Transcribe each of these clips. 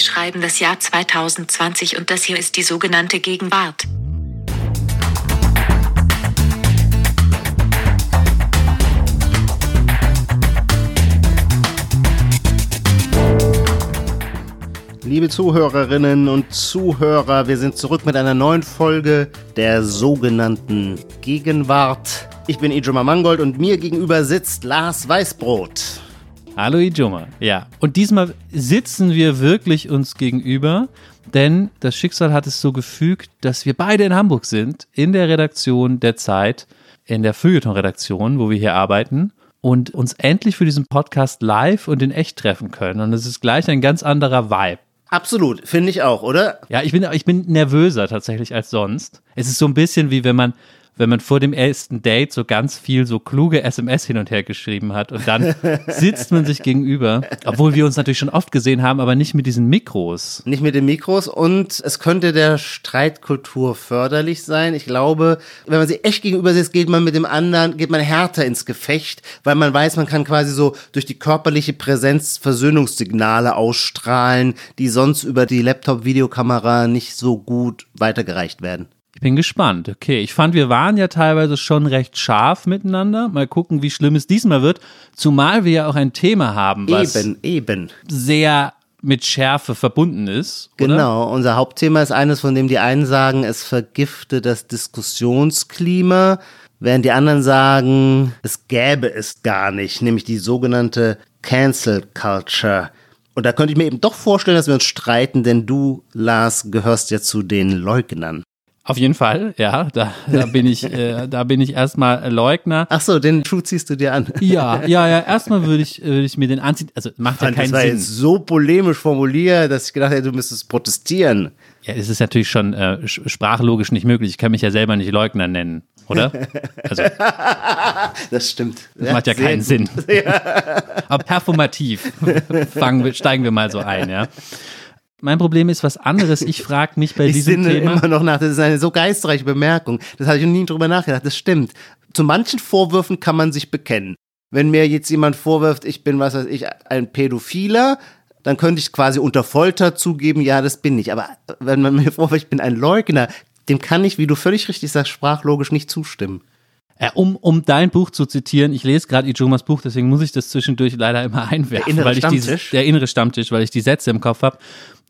Wir schreiben das Jahr 2020 und das hier ist die sogenannte Gegenwart. Liebe Zuhörerinnen und Zuhörer, wir sind zurück mit einer neuen Folge der sogenannten Gegenwart. Ich bin Ijoma Mangold und mir gegenüber sitzt Lars Weißbrot. Hallo Ijoma. Ja, und diesmal sitzen wir wirklich uns gegenüber, denn das Schicksal hat es so gefügt, dass wir beide in Hamburg sind, in der Redaktion der Zeit, in der Feuilleton-Redaktion, wo wir hier arbeiten und uns endlich für diesen Podcast live und in echt treffen können. Und es ist gleich ein ganz anderer Vibe. Absolut, finde ich auch, oder? Ja, ich bin, ich bin nervöser tatsächlich als sonst. Es ist so ein bisschen wie wenn man wenn man vor dem ersten Date so ganz viel so kluge SMS hin und her geschrieben hat und dann sitzt man sich gegenüber, obwohl wir uns natürlich schon oft gesehen haben, aber nicht mit diesen Mikros. Nicht mit den Mikros und es könnte der Streitkultur förderlich sein. Ich glaube, wenn man sich echt gegenüber sitzt, geht man mit dem anderen, geht man härter ins Gefecht, weil man weiß, man kann quasi so durch die körperliche Präsenz Versöhnungssignale ausstrahlen, die sonst über die Laptop-Videokamera nicht so gut weitergereicht werden. Ich bin gespannt. Okay, ich fand, wir waren ja teilweise schon recht scharf miteinander. Mal gucken, wie schlimm es diesmal wird. Zumal wir ja auch ein Thema haben, was eben, eben. sehr mit Schärfe verbunden ist. Oder? Genau, unser Hauptthema ist eines, von dem die einen sagen, es vergifte das Diskussionsklima, während die anderen sagen, es gäbe es gar nicht, nämlich die sogenannte Cancel Culture. Und da könnte ich mir eben doch vorstellen, dass wir uns streiten, denn du, Lars, gehörst ja zu den Leugnern. Auf jeden Fall, ja, da, da bin ich, äh, da bin ich erstmal Leugner. Ach so, den Schuh ziehst du dir an. Ja, ja, ja. Erstmal würde ich, würde ich mir den anziehen. Also macht ja keinen das war Sinn. jetzt so polemisch formuliert, dass ich gedacht hätte, du müsstest protestieren. Ja, es ist natürlich schon äh, sprachlogisch nicht möglich. Ich kann mich ja selber nicht Leugner nennen, oder? Also, das stimmt. Das ja, macht ja keinen gut. Sinn. Ja. Aber performativ fangen wir, steigen wir mal so ein, ja. Mein Problem ist was anderes. Ich frage mich bei ich diesem sinne Thema. immer noch nach. Das ist eine so geistreiche Bemerkung. Das habe ich noch nie drüber nachgedacht. Das stimmt. Zu manchen Vorwürfen kann man sich bekennen. Wenn mir jetzt jemand vorwirft, ich bin, was weiß ich, ein Pädophiler, dann könnte ich quasi unter Folter zugeben, ja, das bin ich. Aber wenn man mir vorwirft, ich bin ein Leugner, dem kann ich, wie du völlig richtig sagst, sprachlogisch nicht zustimmen. Äh, um, um dein Buch zu zitieren, ich lese gerade Ijomas Buch, deswegen muss ich das zwischendurch leider immer einwerfen. Der innere weil ich Stammtisch? Dieses, der innere Stammtisch, weil ich die Sätze im Kopf habe.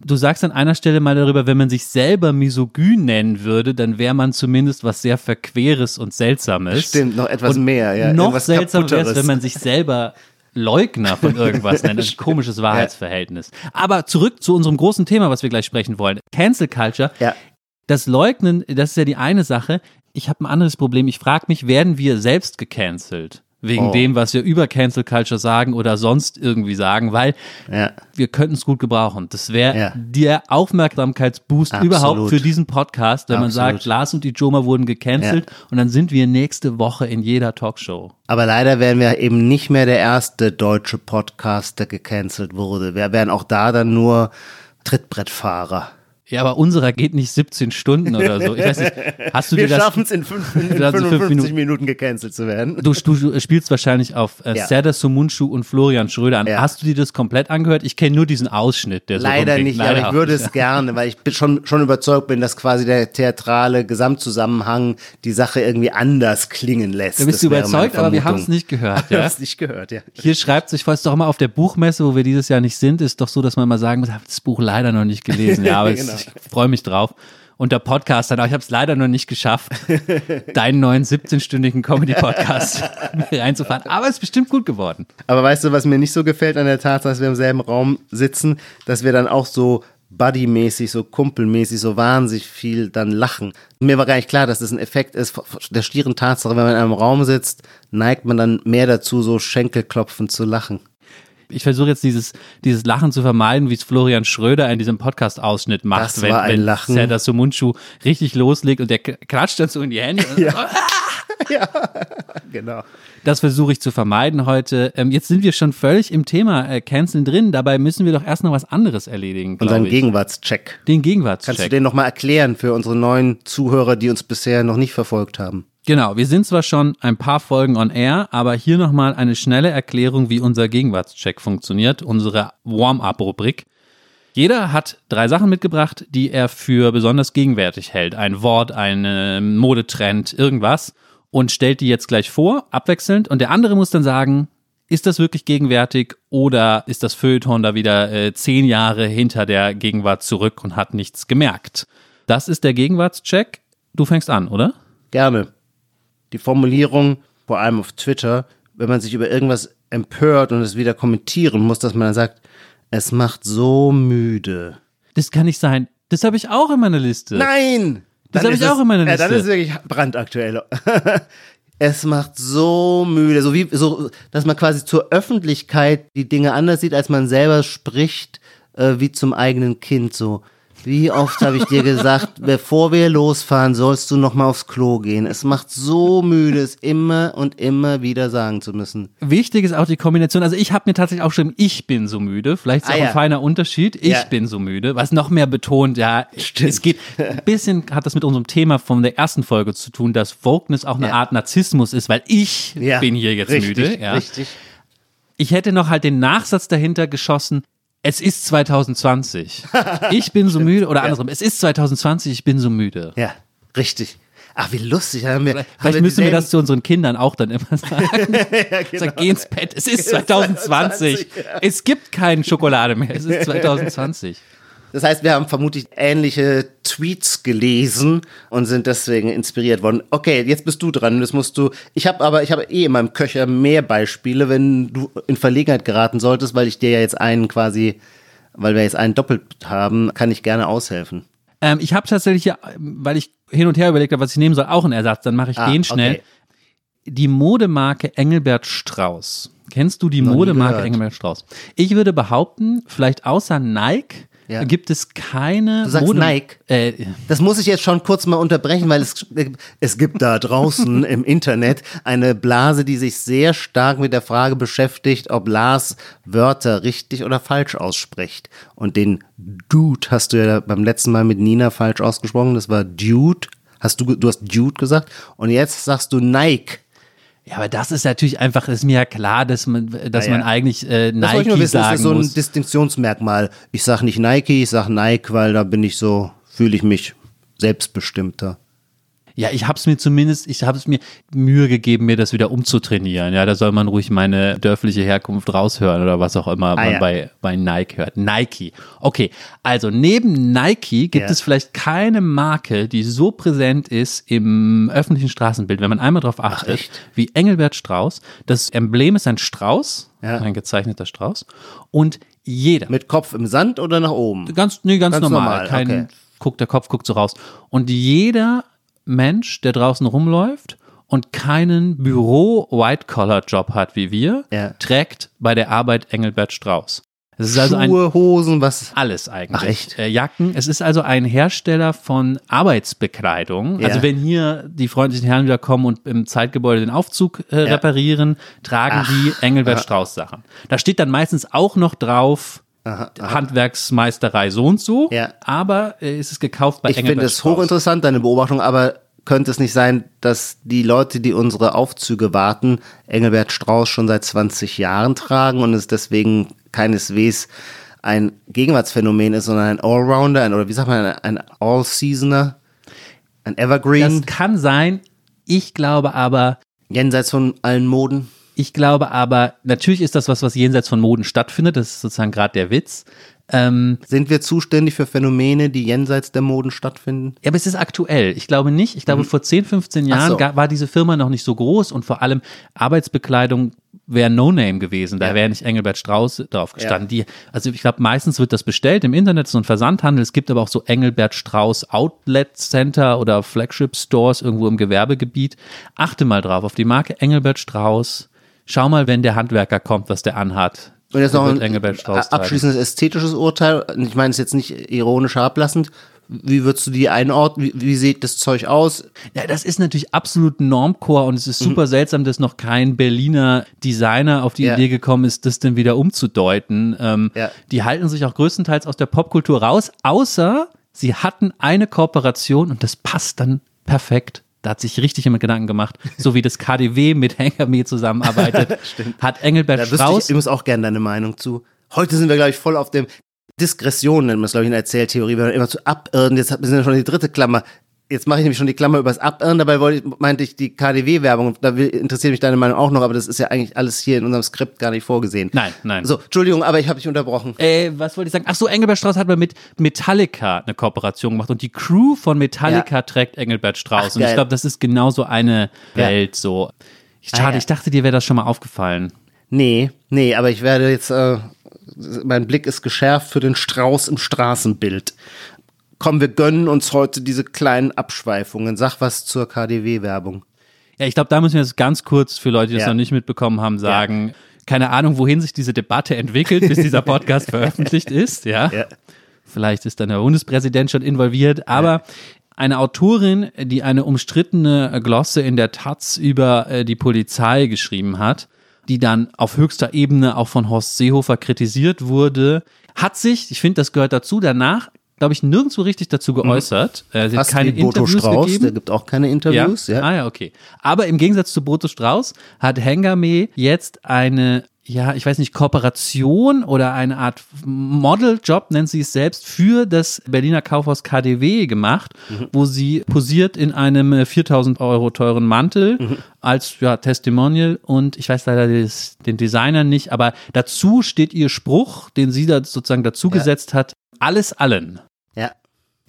Du sagst an einer Stelle mal darüber, wenn man sich selber misogyn nennen würde, dann wäre man zumindest was sehr Verqueres und Seltsames. Stimmt, noch etwas und mehr. Ja, noch seltsamer wäre es, wenn man sich selber Leugner von irgendwas nennt. Ein komisches Wahrheitsverhältnis. Aber zurück zu unserem großen Thema, was wir gleich sprechen wollen. Cancel Culture. Ja. Das Leugnen, das ist ja die eine Sache. Ich habe ein anderes Problem. Ich frage mich, werden wir selbst gecancelt? Wegen Oh. dem, was wir über Cancel Culture sagen oder sonst irgendwie sagen, weil Ja. wir könnten es gut gebrauchen. Das wäre Ja. der Aufmerksamkeitsboost Absolut. überhaupt für diesen Podcast, wenn man Absolut. sagt, Lars und die Joma wurden gecancelt und dann sind wir nächste Woche in jeder Talkshow. Aber leider wären wir eben nicht mehr der erste deutsche Podcast, der gecancelt wurde. Wir wären auch da dann nur Trittbrettfahrer. Ja, aber unserer geht nicht 17 Stunden oder so. Ich weiß nicht, hast du Wir dir das schaffen es in, fünf, in, in Also fünf 55 Minuten. Minuten. gecancelt zu werden. Du, du spielst wahrscheinlich auf äh, Ja. Serdar Sumunchu und Florian Schröder an. Ja. Hast du dir das komplett angehört? Ich kenne nur diesen Ausschnitt, der so Leider rumging. nicht, aber ich würde es gerne, weil ich bin schon, schon überzeugt bin, dass quasi der theatrale Gesamtzusammenhang die Sache irgendwie anders klingen lässt. Du bist meine überzeugt, aber wir haben es nicht gehört. Wir haben Ja? es nicht gehört, ja. Hier schreibt sich, falls doch immer auf der Buchmesse, wo wir dieses Jahr nicht sind, ist doch so, dass man mal sagen muss, ich habe das Buch leider noch nicht gelesen. Ja, aber Genau. Ich freue mich drauf. Und der Podcast dann auch, ich habe es leider noch nicht geschafft, deinen neuen 17-stündigen Comedy-Podcast reinzufahren. Aber es ist bestimmt gut geworden. Aber weißt du, was mir nicht so gefällt an der Tatsache, dass wir im selben Raum sitzen, dass wir dann auch so buddymäßig, so kumpelmäßig, so wahnsinnig viel dann lachen. Mir war gar nicht klar, dass das ein Effekt ist der stieren Tatsache, wenn man in einem Raum sitzt, neigt man dann mehr dazu, so Schenkelklopfen zu lachen. Ich versuche jetzt dieses, dieses Lachen zu vermeiden, wie es Florian Schröder in diesem Podcast-Ausschnitt macht, Das wenn, war ein wenn Lachen. Serdar Sumunchu richtig loslegt und der klatscht dann so in die Hände. Genau. Das versuche ich zu vermeiden heute. Ähm, jetzt sind wir schon völlig im Thema äh, Canceln drin. Dabei müssen wir doch erst noch was anderes erledigen, Unseren ich. Gegenwartscheck. Den Kannst du Gegenwartscheck. den nochmal erklären für unsere neuen Zuhörer, die uns bisher noch nicht verfolgt haben? Genau, wir sind zwar schon ein paar Folgen on air, aber hier nochmal eine schnelle Erklärung, wie unser Gegenwartscheck funktioniert, unsere Warm-up-Rubrik. Jeder hat drei Sachen mitgebracht, die er für besonders gegenwärtig hält. Ein Wort, ein Modetrend, irgendwas. Und stellt die jetzt gleich vor, abwechselnd. Und der andere muss dann sagen, ist das wirklich gegenwärtig oder ist das Feuilleton da wieder äh, zehn Jahre hinter der Gegenwart zurück und hat nichts gemerkt? Das ist der Gegenwartscheck. Du fängst an, oder? Gerne. Die Formulierung, vor allem auf Twitter, wenn man sich über irgendwas empört und es wieder kommentieren muss, dass man dann sagt, es macht so müde. Das kann nicht sein. Das habe ich auch in meiner Liste. Nein! Das habe ich auch es- in meiner Ja, dann Liste. ist es wirklich brandaktuell. es macht so müde, so wie so, dass man quasi zur Öffentlichkeit die Dinge anders sieht, als man selber spricht, äh, wie zum eigenen Kind. So, wie oft habe ich dir gesagt, bevor wir losfahren, sollst du noch mal aufs Klo gehen. Es macht so müde, es immer und immer wieder sagen zu müssen. Wichtig ist auch die Kombination. Also ich habe mir tatsächlich auch geschrieben, ich bin so müde. Vielleicht ist Ah, auch ja. ein feiner Unterschied. Ich Ja. bin so müde. Was noch mehr betont, ja, Stimmt. es geht ein bisschen, hat das mit unserem Thema von der ersten Folge zu tun, dass Wokeness auch eine Ja. Art Narzissmus ist, weil ich bin hier jetzt richtig, müde. Ja. Richtig. Ich hätte noch halt den Nachsatz dahinter geschossen. Es ist 2020. Ich bin so müde. Oder andersrum. Es ist 2020. Ich bin so müde. Ja, richtig. Ach, wie lustig. Haben wir, haben Vielleicht müssen wir das zu unseren Kindern auch dann immer sagen. Sag, geh ins Bett. Es ist 2020. Es gibt keine Schokolade mehr. Es ist 2020. Das heißt, wir haben vermutlich ähnliche Tweets gelesen und sind deswegen inspiriert worden. Okay, jetzt bist du dran. Das musst du. Ich habe aber, ich habe eh in meinem Köcher mehr Beispiele, wenn du in Verlegenheit geraten solltest, weil ich dir ja jetzt einen quasi, weil wir jetzt einen doppelt haben, kann ich gerne aushelfen. Ähm, ich habe tatsächlich, ja, weil ich hin und her überlegt habe, was ich nehmen soll, auch einen Ersatz. Dann mache ich Ah, den schnell. okay. Die Modemarke Engelbert Strauß. Kennst du die Modemarke. Engelbert Strauß? Ich würde behaupten, vielleicht außer Nike Ja. gibt es keine Du sagst Nike? Äh, Das muss ich jetzt schon kurz mal unterbrechen, weil es, es gibt da draußen im Internet eine Blase, die sich sehr stark mit der Frage beschäftigt, ob Lars Wörter richtig oder falsch ausspricht. Und den Dude hast du ja beim letzten Mal mit Nina falsch ausgesprochen. Das war Dude. Hast du, du hast Dude gesagt. Und jetzt sagst du Nike. Ja, aber das ist natürlich einfach, ist mir ja klar, dass man, dass Ah, ja. man eigentlich äh, Das wollte ich nur Nike wissen, das sagen ist so ein. Distinktionsmerkmal. Ich sag nicht Nike, ich sag Nike, weil da bin ich so, fühle ich mich selbstbestimmter. Ja, ich habe es mir zumindest, ich habe es mir Mühe gegeben, mir das wieder umzutrainieren. Ja, da soll man ruhig meine dörfliche Herkunft raushören oder was auch immer man Ah, ja. bei, bei Nike hört. Nike. Okay, also neben Nike gibt Ja. es vielleicht keine Marke, die so präsent ist im öffentlichen Straßenbild, wenn man einmal darauf achtet, echt? wie Engelbert Strauß. Das Emblem ist ein Strauß, Ja. ein gezeichneter Strauß. Und jeder, Mit Kopf im Sand oder nach oben? Ganz, nee, ganz, Ganz normal. normal, Kein, okay. guckt, der Kopf guckt so raus. Und jeder Mensch, der draußen rumläuft und keinen Büro-White-Collar-Job hat wie wir, Ja. trägt bei der Arbeit Engelbert Strauß. Es ist also ein Schuhe, Hosen, was? alles eigentlich. Ach, echt? Äh, Jacken. Es ist also ein Hersteller von Arbeitsbekleidung. Ja. Also wenn hier die freundlichen Herren wieder kommen und im Zeitgebäude den Aufzug äh, Ja. reparieren, tragen die Engelbert Strauß Sachen. Da steht dann meistens auch noch drauf, Handwerksmeisterei so und so, Ja. aber äh, es ist gekauft bei Ich finde es hochinteressant, deine Beobachtung, aber könnte es nicht sein, dass die Leute, die unsere Aufzüge warten, Engelbert Strauß schon seit 20 Jahren tragen und es deswegen keineswegs ein Gegenwartsphänomen ist, sondern ein Allrounder, ein, oder wie sagt man, ein, ein All-Seasoner, ein Evergreen, Das kann sein. Ich glaube aber, jenseits von allen Moden? Ich glaube aber, natürlich ist das was, was jenseits von Moden stattfindet. Das ist sozusagen gerade der Witz. Ähm, Sind wir zuständig für Phänomene, die jenseits der Moden stattfinden? ja, aber es ist aktuell. Ich glaube nicht. Ich glaube, vor 10, 15 Mhm. Ach Jahren so. war diese Firma noch nicht so groß und vor allem Arbeitsbekleidung wäre No-Name gewesen. Da Ja. wäre nicht Engelbert Strauß drauf gestanden. Die, also ich glaube, meistens wird das bestellt im Internet, so ein Versandhandel. Es gibt aber auch so Engelbert Strauß Outlet Center oder Flagship Stores irgendwo im Gewerbegebiet. Achte mal drauf, auf die Marke Engelbert Strauß. Schau mal, wenn der Handwerker kommt, was der anhat. Und jetzt noch ein abschließendes ästhetisches Urteil. Ich meine es jetzt nicht ironisch herablassend. Wie würdest du die einordnen? Wie, wie sieht das Zeug aus? Ja, das ist natürlich absolut Normcore und es Mhm. ist super seltsam, dass noch kein Berliner Designer auf die Ja. Idee gekommen ist, das denn wieder umzudeuten. Ähm, Ja. Die halten sich auch größtenteils aus der Popkultur raus, außer sie hatten eine Kooperation und das passt dann perfekt. Da hat sich richtig jemand Gedanken gemacht, so wie das KDW mit Hengame zusammenarbeitet, hat Engelbert Da wüsste ich Strauß übrigens auch gerne deine Meinung zu. Heute sind wir, glaube ich, voll auf dem. Diskression nennt man es, glaube ich, in der Erzähltheorie, wenn man immer zu abirren, jetzt sind wir schon die dritte Klammer. Jetzt mache ich nämlich schon die Klammer übers Abirren, dabei wollte meinte ich die KDW-Werbung, da interessiert mich deine Meinung auch noch, aber das ist ja eigentlich alles hier in unserem Skript gar nicht vorgesehen. Nein, nein. So, Entschuldigung, aber ich habe dich unterbrochen. Äh, was wollte ich sagen? Ach so, Engelbert Strauß hat mal mit Metallica eine Kooperation gemacht und die Crew von Metallica Ja. trägt Engelbert Strauß. Ach, und ich glaube, das ist genau so eine Ja. Welt. So. Schade, Ah, ja. ich dachte, dir wäre das schon mal aufgefallen. Nee, nee, aber ich werde jetzt, äh, mein Blick ist geschärft für den Strauß im Straßenbild. Komm, wir gönnen uns heute diese kleinen Abschweifungen. Sag was zur KDW-Werbung. Ja, ich glaube, da müssen wir jetzt ganz kurz für Leute, die das Ja. noch nicht mitbekommen haben, sagen, keine Ahnung, wohin sich diese Debatte entwickelt, bis dieser Podcast veröffentlicht ist. Ja? Ja. Vielleicht ist dann der Bundespräsident schon involviert, aber eine Autorin, die eine umstrittene Glosse in der Taz über äh, die Polizei geschrieben hat, die dann auf höchster Ebene auch von Horst Seehofer kritisiert wurde, hat sich, ich finde, das gehört dazu, danach, glaube ich, nirgendwo richtig dazu geäußert. Äh, sie hat Fast keine wie Boto Interviews Strauß, gegeben. der gibt auch keine Interviews. Ja. Ah ja, okay. Aber im Gegensatz zu Boto Strauß hat Hengame jetzt eine, ja, ich weiß nicht, Kooperation oder eine Art Modeljob, nennt sie es selbst, für das Berliner Kaufhaus KDW gemacht, Mhm. wo sie posiert in einem äh, 4000 Euro teuren Mantel Mhm. als ja, Testimonial und ich weiß leider des, den Designer nicht, aber dazu steht ihr Spruch, den sie da sozusagen dazu gesetzt hat, alles allen.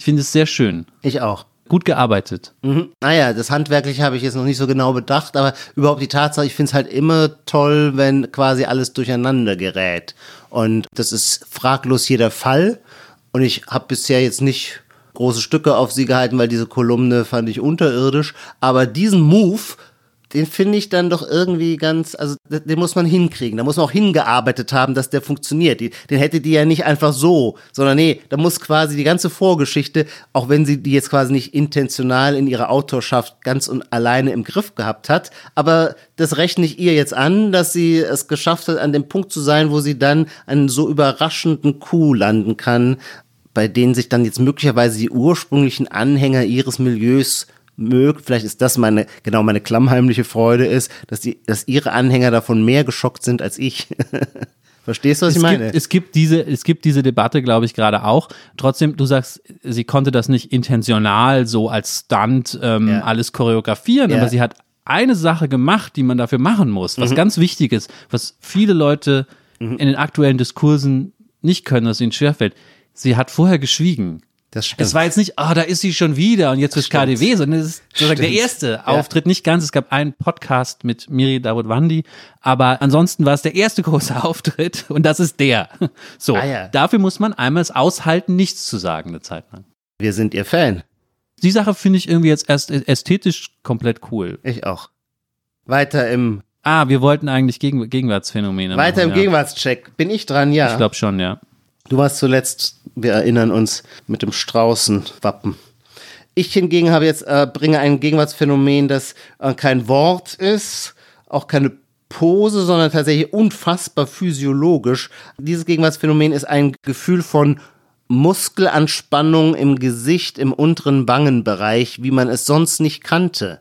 Ich finde es sehr schön. ich auch. Gut gearbeitet. Mhm. Naja, das Handwerkliche habe ich jetzt noch nicht so genau bedacht, aber überhaupt die Tatsache, ich finde es halt immer toll, wenn quasi alles durcheinander gerät. Und das ist fraglos hier der Fall. Und ich habe bisher jetzt nicht große Stücke auf sie gehalten, weil diese Kolumne fand ich unterirdisch. Aber diesen Move, den finde ich dann doch irgendwie ganz, also den muss man hinkriegen. Da muss man auch hingearbeitet haben, dass der funktioniert. Die, den hätte die ja nicht einfach so, sondern nee, da muss quasi die ganze Vorgeschichte, auch wenn sie die jetzt quasi nicht intentional in ihrer Autorschaft ganz und alleine im Griff gehabt hat, aber das rechne ich ihr jetzt an, dass sie es geschafft hat, an dem Punkt zu sein, wo sie dann einen so überraschenden Coup landen kann, bei denen sich dann jetzt möglicherweise die ursprünglichen Anhänger ihres Milieus mögt, vielleicht ist das meine, genau meine klammheimliche Freude ist, dass die, dass ihre Anhänger davon mehr geschockt sind als ich. Verstehst du, was ich es meine? Gibt, es gibt diese, es gibt diese Debatte, glaube ich, gerade auch. Trotzdem, du sagst, sie konnte das nicht intentional so als Stunt ähm, Ja. alles choreografieren, Ja. Mhm. aber sie hat eine Sache gemacht, die man dafür machen muss, was ganz wichtig ist, was viele Leute in den aktuellen Diskursen nicht können, dass ihnen schwerfällt. Sie hat vorher geschwiegen. Das stimmt. Es war jetzt nicht, ah, da ist sie schon wieder und jetzt stimmt. KDW, sondern es ist sozusagen der erste Auftritt, nicht ganz. Es gab einen Podcast mit Miri Dawood-Wandi, aber ansonsten war es der erste große Auftritt und das ist der. So, Ah, ja. dafür muss man einmal es aushalten, nichts zu sagen eine Zeit lang. Wir sind ihr Fan. Die Sache finde ich irgendwie jetzt erst ästhetisch komplett cool. Ich auch. Weiter im, Ah, wir wollten eigentlich Gegen Gegenwartsphänomene weiter im machen, ja. Gegenwartscheck. Bin ich dran? Ja. Ich glaube schon, ja. Du warst zuletzt, wir erinnern uns, mit dem Straußenwappen. Ich hingegen habe jetzt, äh, bringe ein Gegenwartsphänomen, das äh, kein Wort ist, auch keine Pose, sondern tatsächlich unfassbar physiologisch. Dieses Gegenwartsphänomen ist ein Gefühl von Muskelanspannung im Gesicht, im unteren Wangenbereich, wie man es sonst nicht kannte.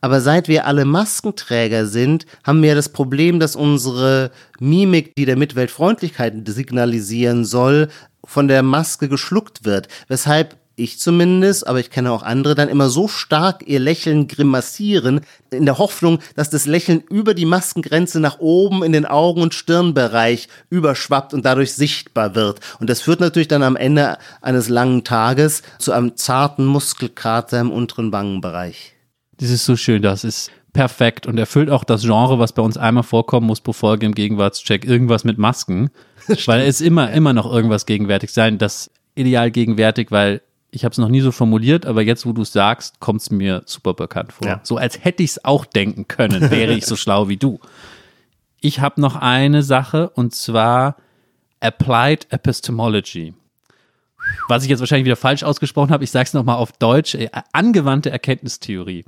Aber seit wir alle Maskenträger sind, haben wir das Problem, dass unsere Mimik, die der Mitwelt Freundlichkeit signalisieren soll, von der Maske geschluckt wird. Weshalb ich zumindest, aber ich kenne auch andere, dann immer so stark ihr Lächeln grimassieren, in der Hoffnung, dass das Lächeln über die Maskengrenze nach oben in den Augen- und Stirnbereich überschwappt und dadurch sichtbar wird. Und das führt natürlich dann am Ende eines langen Tages zu einem zarten Muskelkater im unteren Wangenbereich. Das ist so schön, das ist perfekt und erfüllt auch das Genre, was bei uns einmal vorkommen muss, bevor wir im Gegenwartscheck irgendwas mit Masken, weil es immer, immer noch irgendwas gegenwärtig sein, das ideal gegenwärtig, weil ich habe es noch nie so formuliert, aber jetzt, wo du es sagst, kommt es mir super bekannt vor. Ja. So als hätte ich es auch denken können, wäre ich so schlau wie du. Ich habe noch eine Sache und zwar Applied Epistemology. Was ich jetzt wahrscheinlich wieder falsch ausgesprochen habe, ich sage es nochmal auf Deutsch, äh, angewandte Erkenntnistheorie.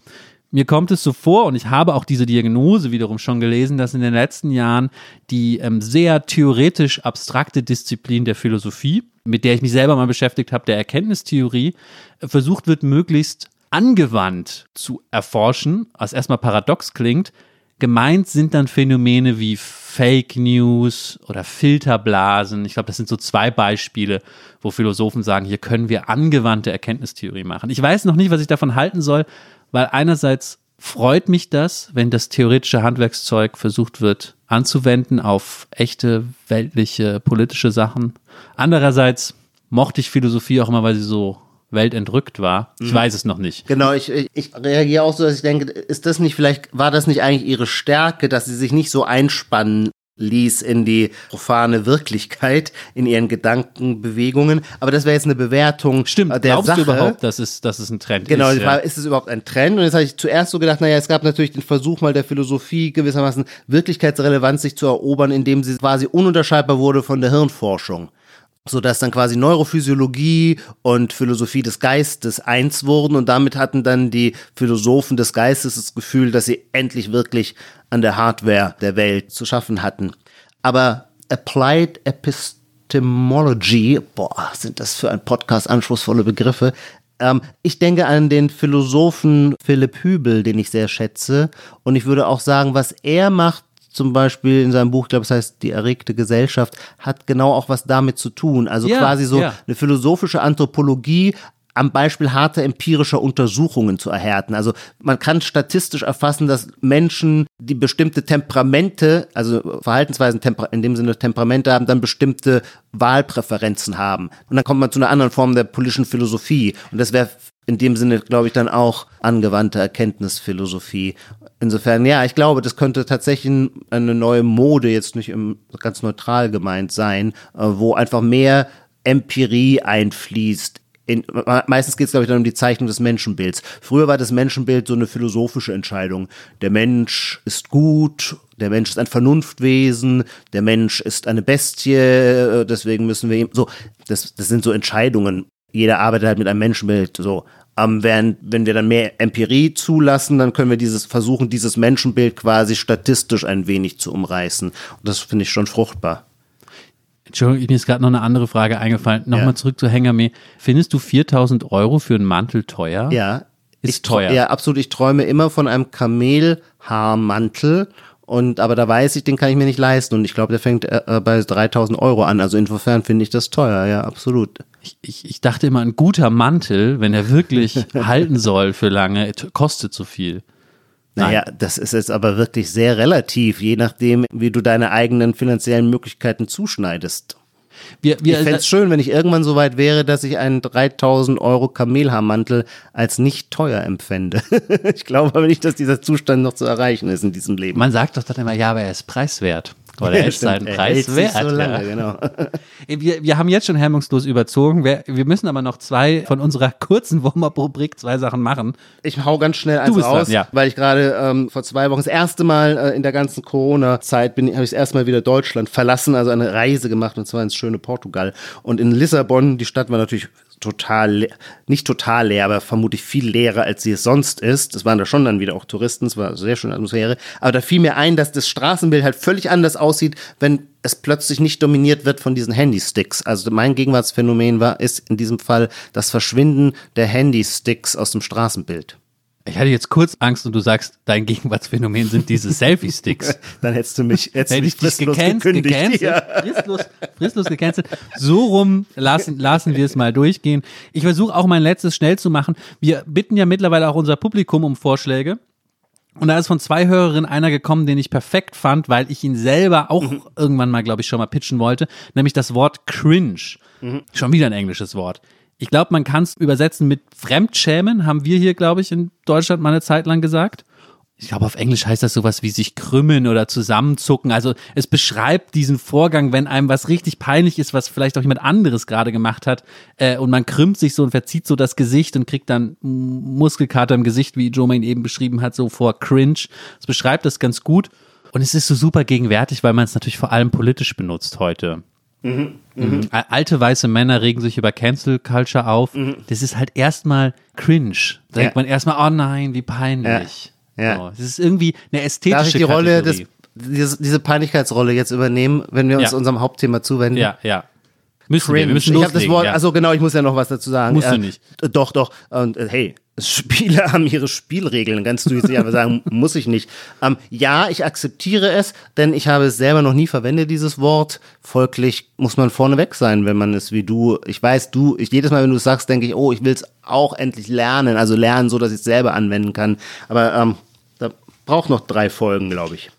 Mir kommt es so vor, und ich habe auch diese Diagnose wiederum schon gelesen, dass in den letzten Jahren die ähm, sehr theoretisch abstrakte Disziplin der Philosophie, mit der ich mich selber mal beschäftigt habe, der Erkenntnistheorie, äh, versucht wird, möglichst angewandt zu erforschen, was erstmal paradox klingt, gemeint sind dann Phänomene wie Fake News oder Filterblasen. Ich glaube, das sind so zwei Beispiele, wo Philosophen sagen, hier können wir angewandte Erkenntnistheorie machen. Ich weiß noch nicht, was ich davon halten soll, weil einerseits freut mich das, wenn das theoretische Handwerkszeug versucht wird anzuwenden auf echte weltliche politische Sachen. Andererseits mochte ich Philosophie auch immer, weil sie so weltentrückt war. Ich weiß es noch nicht. Genau, ich, ich, ich reagiere auch so, dass ich denke, ist das nicht vielleicht, war das nicht eigentlich ihre Stärke, dass sie sich nicht so einspannen ließ in die profane Wirklichkeit, in ihren Gedankenbewegungen. Aber das wäre jetzt eine Bewertung Stimmt, der glaubst Sache. du überhaupt, dass es, dass es ein Trend Genau, ist? die Frage, ist es überhaupt ein Trend? Und jetzt habe ich zuerst so gedacht, naja, es gab natürlich den Versuch mal der Philosophie gewissermaßen Wirklichkeitsrelevanz sich zu erobern, indem sie quasi ununterscheidbar wurde von der Hirnforschung sodass dann quasi Neurophysiologie und Philosophie des Geistes eins wurden und damit hatten dann die Philosophen des Geistes das Gefühl, dass sie endlich wirklich an der Hardware der Welt zu schaffen hatten. Aber Applied Epistemology, boah, sind das für ein Podcast anspruchsvolle Begriffe. Ähm, ich denke an den Philosophen Philipp Hübel, den ich sehr schätze. Und ich würde auch sagen, was er macht, zum Beispiel in seinem Buch, ich glaube, es heißt Die erregte Gesellschaft, hat genau auch was damit zu tun. Also Ja, quasi so ja. eine philosophische Anthropologie am Beispiel harter empirischer Untersuchungen zu erhärten. Also man kann statistisch erfassen, dass Menschen, die bestimmte Temperamente, also Verhaltensweisen in dem Sinne Temperamente haben, dann bestimmte Wahlpräferenzen haben. Und dann kommt man zu einer anderen Form der politischen Philosophie. Und das wäre in dem Sinne, glaube ich, dann auch angewandte Erkenntnisphilosophie. Insofern, ja, ich glaube, das könnte tatsächlich eine neue Mode jetzt nicht im, ganz neutral gemeint sein, äh, wo einfach mehr Empirie einfließt. In, meistens geht es, glaube ich, dann um die Zeichnung des Menschenbilds. Früher war das Menschenbild so eine philosophische Entscheidung. Der Mensch ist gut, der Mensch ist ein Vernunftwesen, der Mensch ist eine Bestie, äh, deswegen müssen wir ihm so. Das, das sind so Entscheidungen. Jeder arbeitet halt mit einem Menschenbild so. Ähm, während, wenn wir dann mehr Empirie zulassen, dann können wir dieses versuchen, dieses Menschenbild quasi statistisch ein wenig zu umreißen. Und das finde ich schon fruchtbar. Entschuldigung, mir ist gerade noch eine andere Frage eingefallen. Nochmal Ja. zurück zu Hengame. Findest du 4000 Euro für einen Mantel teuer? Ja. Ist ich, teuer. Ja, absolut. Ich träume immer von einem Kamelhaarmantel. Und, aber da weiß ich, den kann ich mir nicht leisten. Und ich glaube, der fängt äh, äh, bei 3000 Euro an. Also insofern finde ich das teuer. Ja, absolut. Ich, ich, ich dachte immer, ein guter Mantel, wenn er wirklich halten soll für lange, kostet so viel. Naja, das ist jetzt aber wirklich sehr relativ, je nachdem, wie du deine eigenen finanziellen Möglichkeiten zuschneidest. Wir, wir, Ich fände es schön, wenn ich irgendwann so weit wäre, dass ich einen 3000 Euro Kamelhaarmantel als nicht teuer empfände. ich glaube aber nicht, dass dieser Zustand noch zu erreichen ist in diesem Leben. man sagt doch dann immer, ja, aber er ist preiswert. Oder er ist Stimmt, seinen er Preis hält sich wert. So lange, ja. genau. wir, wir haben jetzt schon hemmungslos überzogen. Wir, wir müssen aber noch zwei von unserer kurzen Warm-Up-Rubrik zwei Sachen machen. Ich hau ganz schnell eins raus, ja. weil ich gerade ähm, vor zwei Wochen das erste Mal äh, in der ganzen Corona-Zeit bin, habe ich das erste Mal wieder Deutschland verlassen, also eine Reise gemacht und zwar ins schöne Portugal. Und in Lissabon, die Stadt war natürlich total, nicht total leer, aber vermutlich viel leerer, als sie es sonst ist. Es waren da schon dann wieder auch Touristen, es war sehr schöne Atmosphäre. Aber da fiel mir ein, dass das Straßenbild halt völlig anders aussieht, wenn es plötzlich nicht dominiert wird von diesen Handysticks. Also mein Gegenwartsphänomen war, ist in diesem Fall das Verschwinden der Handysticks aus dem Straßenbild. Ich hatte jetzt kurz Angst und du sagst, dein Gegenwartsphänomen sind diese Selfie-Sticks. Dann hättest du mich, hättest Hätte mich fristlos gecancelt, gekündigt. gecancelt, Ja. fristlos, fristlos gecancelt. So rum lassen, lassen wir es mal durchgehen. Ich versuche auch mein letztes schnell zu machen. Wir bitten ja mittlerweile auch unser Publikum um Vorschläge. Und da ist von zwei Hörerinnen einer gekommen, den ich perfekt fand, weil ich ihn selber auch Mhm. irgendwann mal, glaube ich, schon mal pitchen wollte, nämlich das Wort cringe. Mhm. Schon wieder ein englisches Wort. Ich glaube, man kann es übersetzen mit Fremdschämen, haben wir hier, glaube ich, in Deutschland mal eine Zeit lang gesagt. Ich glaube, auf Englisch heißt das sowas wie sich krümmen oder zusammenzucken. Also es beschreibt diesen Vorgang, wenn einem was richtig peinlich ist, was vielleicht auch jemand anderes gerade gemacht hat, äh, und man krümmt sich so und verzieht so das Gesicht und kriegt dann Muskelkater im Gesicht, wie Joma ihn eben beschrieben hat, so vor Cringe. Es beschreibt das ganz gut. Und es ist so super gegenwärtig, weil man es natürlich vor allem politisch benutzt heute. Mhm. Alte weiße Männer regen sich über Cancel Culture auf. Das ist halt erstmal cringe. Da Ja. denkt man erstmal, oh nein, wie peinlich. Ja. Ja. So, es ist irgendwie eine ästhetische Darf ich die Rolle, des, Kategorie. diese, diese Peinlichkeitsrolle jetzt übernehmen, wenn wir uns Ja. unserem Hauptthema zuwenden? Ja, ja. Müssen wir, wir Cringe. müssen ich habe das loslegen, Wort, ja. also genau, ich muss ja noch was dazu sagen. Musst du Äh, nicht. Doch, doch. Und äh, hey, Spieler haben ihre Spielregeln, ganz du jetzt aber sagen, muss ich nicht. Ähm, ja, ich akzeptiere es, denn ich habe es selber noch nie verwendet, dieses Wort. Folglich muss man vorneweg sein, wenn man es wie du, ich weiß, du, ich, jedes Mal, wenn du es sagst, denke ich, oh, ich will es auch endlich lernen, also lernen, so dass ich es selber anwenden kann. Aber ähm, da braucht noch drei Folgen, glaube ich.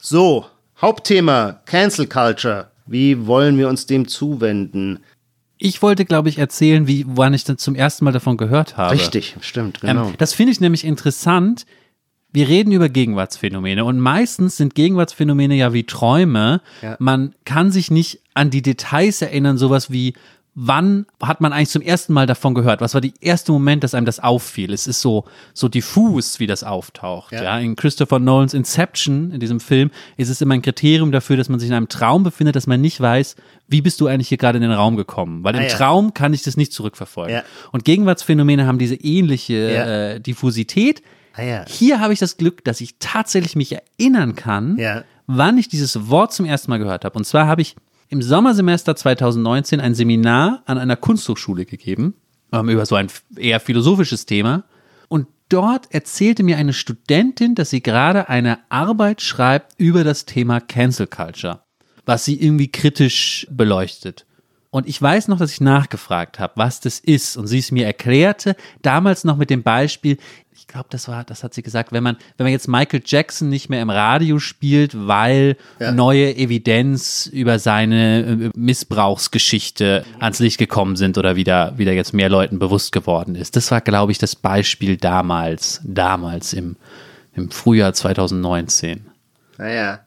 So, Hauptthema, Cancel Culture. Wie wollen wir uns dem zuwenden? Ich wollte, glaube ich, erzählen, wie, wann ich dann zum ersten Mal davon gehört habe. Richtig, stimmt, genau. Ähm, das finde ich nämlich interessant. Wir reden über Gegenwartsphänomene und meistens sind Gegenwartsphänomene ja wie Träume. Ja. Man kann sich nicht an die Details erinnern, sowas wie wann hat man eigentlich zum ersten Mal davon gehört? Was war der erste Moment, dass einem das auffiel? Es ist so, so diffus, wie das auftaucht. Ja. Ja. In Christopher Nolans Inception, in diesem Film, ist es immer ein Kriterium dafür, dass man sich in einem Traum befindet, dass man nicht weiß, wie bist du eigentlich hier gerade in den Raum gekommen? Weil im Ah, ja. Traum kann ich das nicht zurückverfolgen. Ja. Und Gegenwartsphänomene haben diese ähnliche äh, Diffusität. Ah. Hier habe ich das Glück, dass ich tatsächlich mich erinnern kann, wann ich dieses Wort zum ersten Mal gehört habe. Und zwar habe ich im Sommersemester 2019 ein Seminar an einer Kunsthochschule gegeben, ähm, über so ein eher philosophisches Thema. Und dort erzählte mir eine Studentin, dass sie gerade eine Arbeit schreibt über das Thema Cancel Culture, was sie irgendwie kritisch beleuchtet. Und ich weiß noch, dass ich nachgefragt habe, was das ist. Und sie es mir erklärte, damals noch mit dem Beispiel, ich glaube, das war, das hat sie gesagt, wenn man, wenn man jetzt Michael Jackson nicht mehr im Radio spielt, weil Ja. neue Evidenz über seine äh, Missbrauchsgeschichte ans Licht gekommen sind oder wieder, wieder jetzt mehr Leuten bewusst geworden ist. Das war, glaube ich, das Beispiel damals, damals im, im Frühjahr 2019. Naja.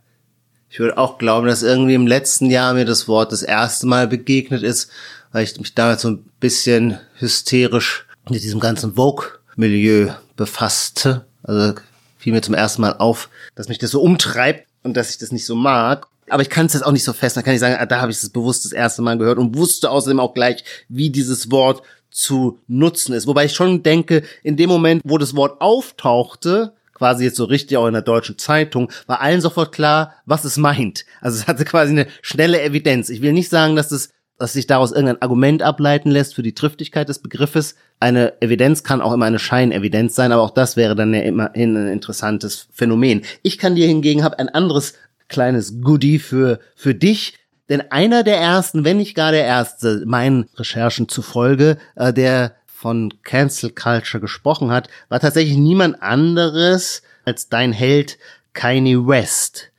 Ich würde auch glauben, dass irgendwie im letzten Jahr mir das Wort das erste Mal begegnet ist, weil ich mich damals so ein bisschen hysterisch mit diesem ganzen Vogue-Milieu befasste. Also fiel mir zum ersten Mal auf, dass mich das so umtreibt und dass ich das nicht so mag. Aber ich kann es jetzt auch nicht so fest. Da kann ich sagen, ah, da habe ich es bewusst das erste Mal gehört und wusste außerdem auch gleich, wie dieses Wort zu nutzen ist. Wobei ich schon denke, in dem Moment, wo das Wort auftauchte, quasi jetzt so richtig auch in der deutschen Zeitung, war allen sofort klar, was es meint. Also es hatte quasi eine schnelle Evidenz. Ich will nicht sagen, dass es dass sich daraus irgendein Argument ableiten lässt für die Triftigkeit des Begriffes. Eine Evidenz kann auch immer eine Scheinevidenz sein, aber auch das wäre dann ja immerhin ein interessantes Phänomen. Ich kann dir hingegen habe ein anderes kleines Goodie für für dich, denn einer der ersten, wenn nicht gar der erste, meinen Recherchen zufolge, äh, der von Cancel Culture gesprochen hat, war tatsächlich niemand anderes als dein Held Kanye West.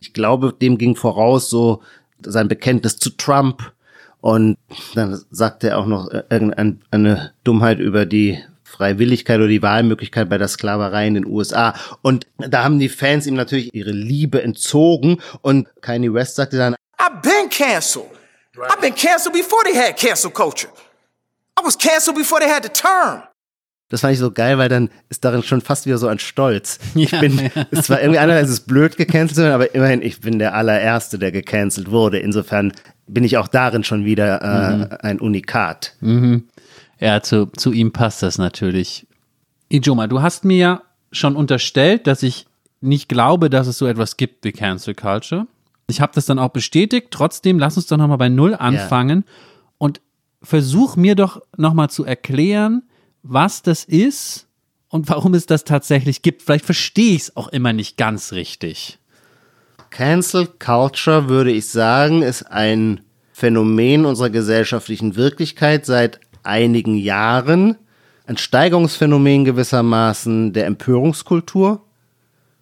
Ich glaube, dem ging voraus so sein Bekenntnis zu Trump und dann sagte er auch noch äh, irgendeine Dummheit über die Freiwilligkeit oder die Wahlmöglichkeit bei der Sklaverei in den USA. Und da haben die Fans ihm natürlich ihre Liebe entzogen und Kanye West sagte dann, I've been canceled. I've been canceled before they had cancel culture. I was canceled before they had the term. Das fand ich so geil, weil dann ist darin schon fast wieder so ein Stolz. Ich Ja, bin, ja. es war irgendwie einerseits ist es blöd gecancelt zu werden, aber immerhin, ich bin der allererste, der gecancelt wurde. Insofern bin ich auch darin schon wieder äh, Mhm. ein Unikat. Ja, zu, zu ihm passt das natürlich. Ijoma, du hast mir ja schon unterstellt, dass ich nicht glaube, dass es so etwas gibt wie Cancel Culture. Ich habe das dann auch bestätigt. Trotzdem, lass uns doch nochmal bei Null anfangen und versuch mir doch nochmal zu erklären, was das ist und warum es das tatsächlich gibt. Vielleicht verstehe ich es auch immer nicht ganz richtig. Cancel Culture, würde ich sagen, ist ein Phänomen unserer gesellschaftlichen Wirklichkeit seit einigen Jahren. Ein Steigerungsphänomen gewissermaßen der Empörungskultur.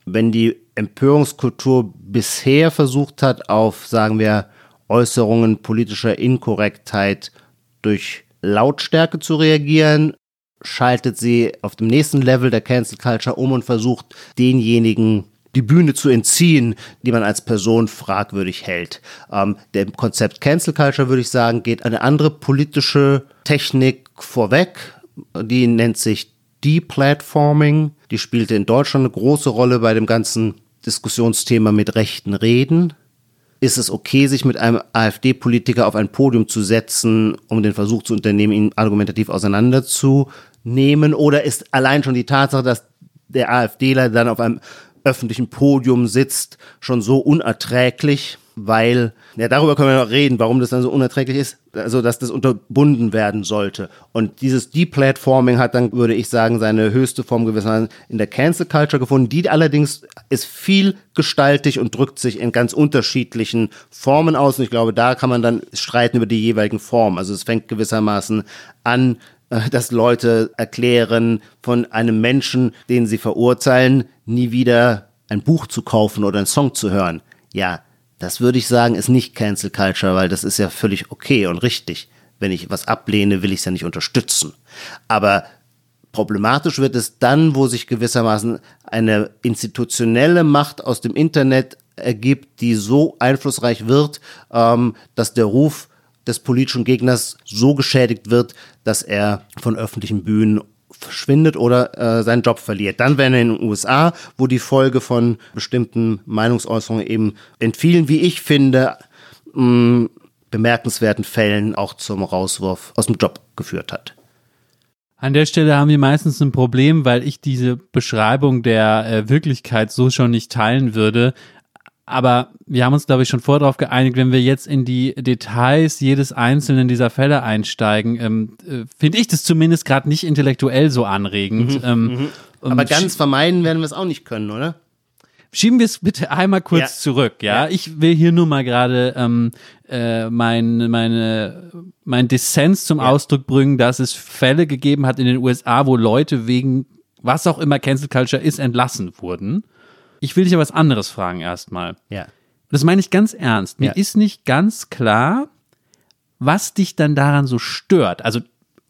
Wenn die Empörungskultur bisher versucht hat, auf, sagen wir, Äußerungen politischer Inkorrektheit durch Lautstärke zu reagieren, schaltet sie auf dem nächsten Level der Cancel Culture um und versucht, denjenigen die Bühne zu entziehen, die man als Person fragwürdig hält. Ähm, dem Konzept Cancel Culture, würde ich sagen, geht eine andere politische Technik vorweg. Die nennt sich Deplatforming. Die spielte in Deutschland eine große Rolle bei dem ganzen Diskussionsthema mit rechten Reden. Ist es okay, sich mit einem AfD-Politiker auf ein Podium zu setzen, um den Versuch zu unternehmen, ihn argumentativ auseinanderzunehmen? Oder ist allein schon die Tatsache, dass der AfDler dann auf einem öffentlichen Podium sitzt, schon so unerträglich, weil, ja, darüber können wir noch reden, warum das dann so unerträglich ist, also dass das unterbunden werden sollte. Und dieses Deplatforming hat dann, würde ich sagen, seine höchste Form gewissermaßen in der Cancel Culture gefunden. Die allerdings ist viel gestaltig und drückt sich in ganz unterschiedlichen Formen aus. Und ich glaube, da kann man dann streiten über die jeweiligen Formen. Also es fängt gewissermaßen an, dass Leute erklären, von einem Menschen, den sie verurteilen, nie wieder ein Buch zu kaufen oder einen Song zu hören. Ja, das würde ich sagen, ist nicht Cancel Culture, weil das ist ja völlig okay und richtig. Wenn ich was ablehne, will ich es ja nicht unterstützen. Aber problematisch wird es dann, wo sich gewissermaßen eine institutionelle Macht aus dem Internet ergibt, die so einflussreich wird, ähm, dass der Ruf des politischen Gegners so geschädigt wird, dass er von öffentlichen Bühnen verschwindet oder äh, seinen Job verliert. Dann wären wir in den USA, wo die Folge von bestimmten Meinungsäußerungen eben in vielen, wie ich finde, mh, bemerkenswerten Fällen auch zum Rauswurf aus dem Job geführt hat. An der Stelle haben wir meistens ein Problem, weil ich diese Beschreibung der äh, Wirklichkeit so schon nicht teilen würde. Aber wir haben uns, glaube ich, schon vorher darauf geeinigt, wenn wir jetzt in die Details jedes einzelnen dieser Fälle einsteigen, ähm, äh, finde ich das zumindest gerade nicht intellektuell so anregend. Mhm, ähm, mhm. Aber ganz vermeiden werden wir es auch nicht können, oder? Schieben wir es bitte einmal kurz Ja. zurück, ja? Ja. Ich will hier nur mal gerade ähm, äh, mein, meine, mein Dissens zum Ausdruck bringen, dass es Fälle gegeben hat in den USA, wo Leute wegen was auch immer Cancel Culture ist, entlassen wurden. Ich will dich aber was anderes fragen erstmal. Ja. Das meine ich ganz ernst. Mir Ja. ist nicht ganz klar, was dich dann daran so stört. Also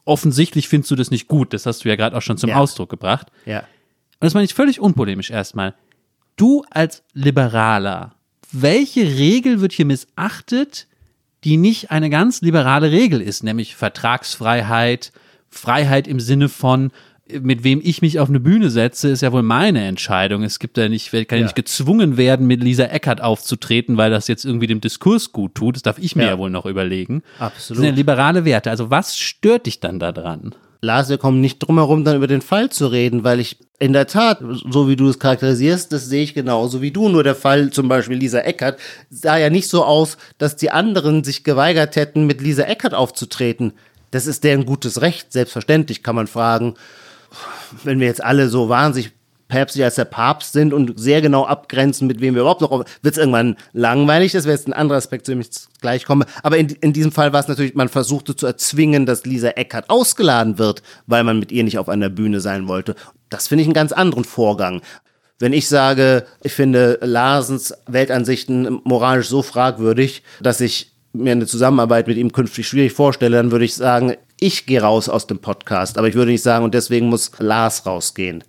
offensichtlich findest du das nicht gut. Das hast du ja gerade auch schon zum Ja. Ausdruck gebracht. Ja. Und das meine ich völlig unpolemisch erstmal. Du als Liberaler, welche Regel wird hier missachtet, die nicht eine ganz liberale Regel ist, nämlich Vertragsfreiheit, Freiheit im Sinne von, mit wem ich mich auf eine Bühne setze, ist ja wohl meine Entscheidung. Es gibt ja nicht, kann ja Ja. nicht gezwungen werden, mit Lisa Eckert aufzutreten, weil das jetzt irgendwie dem Diskurs gut tut. Das darf ich mir ja, Ja. wohl noch überlegen. Absolut. Das sind ja liberale Werte. Also was stört dich dann daran? Lars, wir kommen nicht drum herum, dann über den Fall zu reden, weil ich in der Tat, so wie du es charakterisierst, das sehe ich genauso wie du. Nur der Fall zum Beispiel Lisa Eckert sah ja nicht so aus, dass die anderen sich geweigert hätten, mit Lisa Eckert aufzutreten. Das ist deren gutes Recht. Selbstverständlich kann man fragen, wenn wir jetzt alle so wahnsinnig päpstlich als der Papst sind und sehr genau abgrenzen, mit wem wir überhaupt noch, wird es irgendwann langweilig. Das wäre jetzt ein anderer Aspekt, zu dem ich gleich komme. Aber in, in diesem Fall war es natürlich, man versuchte zu erzwingen, dass Lisa Eckert ausgeladen wird, weil man mit ihr nicht auf einer Bühne sein wollte. Das finde ich einen ganz anderen Vorgang. Wenn ich sage, ich finde Larsens Weltansichten moralisch so fragwürdig, dass ich mir eine Zusammenarbeit mit ihm künftig schwierig vorstelle, dann würde ich sagen, ich gehe raus aus dem Podcast. Aber ich würde nicht sagen, und deswegen muss Lars rausgehen.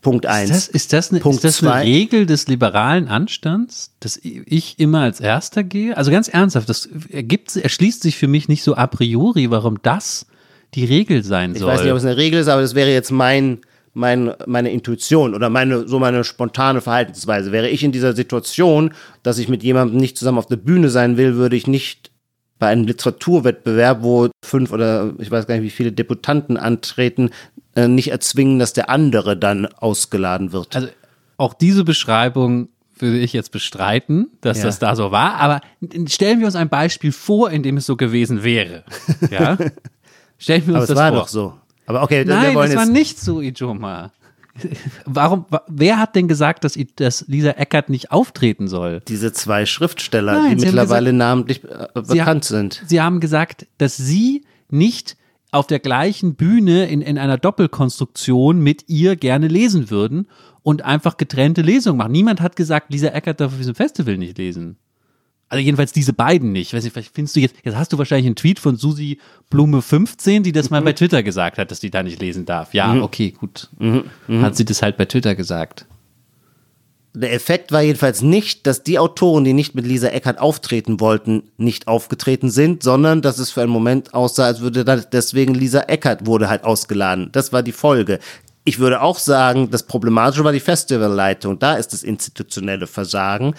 Punkt eins. Ist das, ist das, eine, Punkt ist das eine. Regel des liberalen Anstands, dass ich immer als Erster gehe? Also ganz ernsthaft, das ergibt, erschließt sich für mich nicht so a priori, warum das die Regel sein Ich soll. weiß nicht, ob es eine Regel ist, aber das wäre jetzt mein, mein, meine Intuition oder meine, so meine spontane Verhaltensweise. Wäre ich in dieser Situation, dass ich mit jemandem nicht zusammen auf der Bühne sein will, würde ich nicht bei einem Literaturwettbewerb, wo fünf oder ich weiß gar nicht, wie viele Deputanten antreten, äh, nicht erzwingen, dass der andere dann ausgeladen wird. also auch diese Beschreibung würde ich jetzt bestreiten, dass Ja. das da so war, aber stellen wir uns ein Beispiel vor, in dem es so gewesen wäre. Ja? Stellen wir uns aber es das war vor. doch so. Aber okay, wir Nein, das war nicht so, Ijoma. Warum, wa- wer hat denn gesagt, dass, dass Lisa Eckert nicht auftreten soll? diese zwei Schriftsteller, Nein, die haben mittlerweile namentlich äh, bekannt ha- sind. Sie haben gesagt, dass sie nicht auf der gleichen Bühne in, in einer Doppelkonstruktion mit ihr gerne lesen würden und einfach getrennte Lesungen machen. Niemand hat gesagt, Lisa Eckert darf auf diesem Festival nicht lesen. Also jedenfalls diese beiden nicht. Weiß nicht, vielleicht findest du jetzt, jetzt hast du wahrscheinlich einen Tweet von Susi Blume 15, die das mal bei Twitter gesagt hat, dass die da nicht lesen darf. Ja, okay, gut. Hat sie das halt bei Twitter gesagt. Der Effekt war jedenfalls nicht, dass die Autoren, die nicht mit Lisa Eckert auftreten wollten, nicht aufgetreten sind, sondern dass es für einen Moment aussah, als würde da deswegen Lisa Eckert wurde halt ausgeladen. Das war die Folge. Ich würde auch sagen, das Problematische war die Festivalleitung. Da ist das institutionelle Versagen.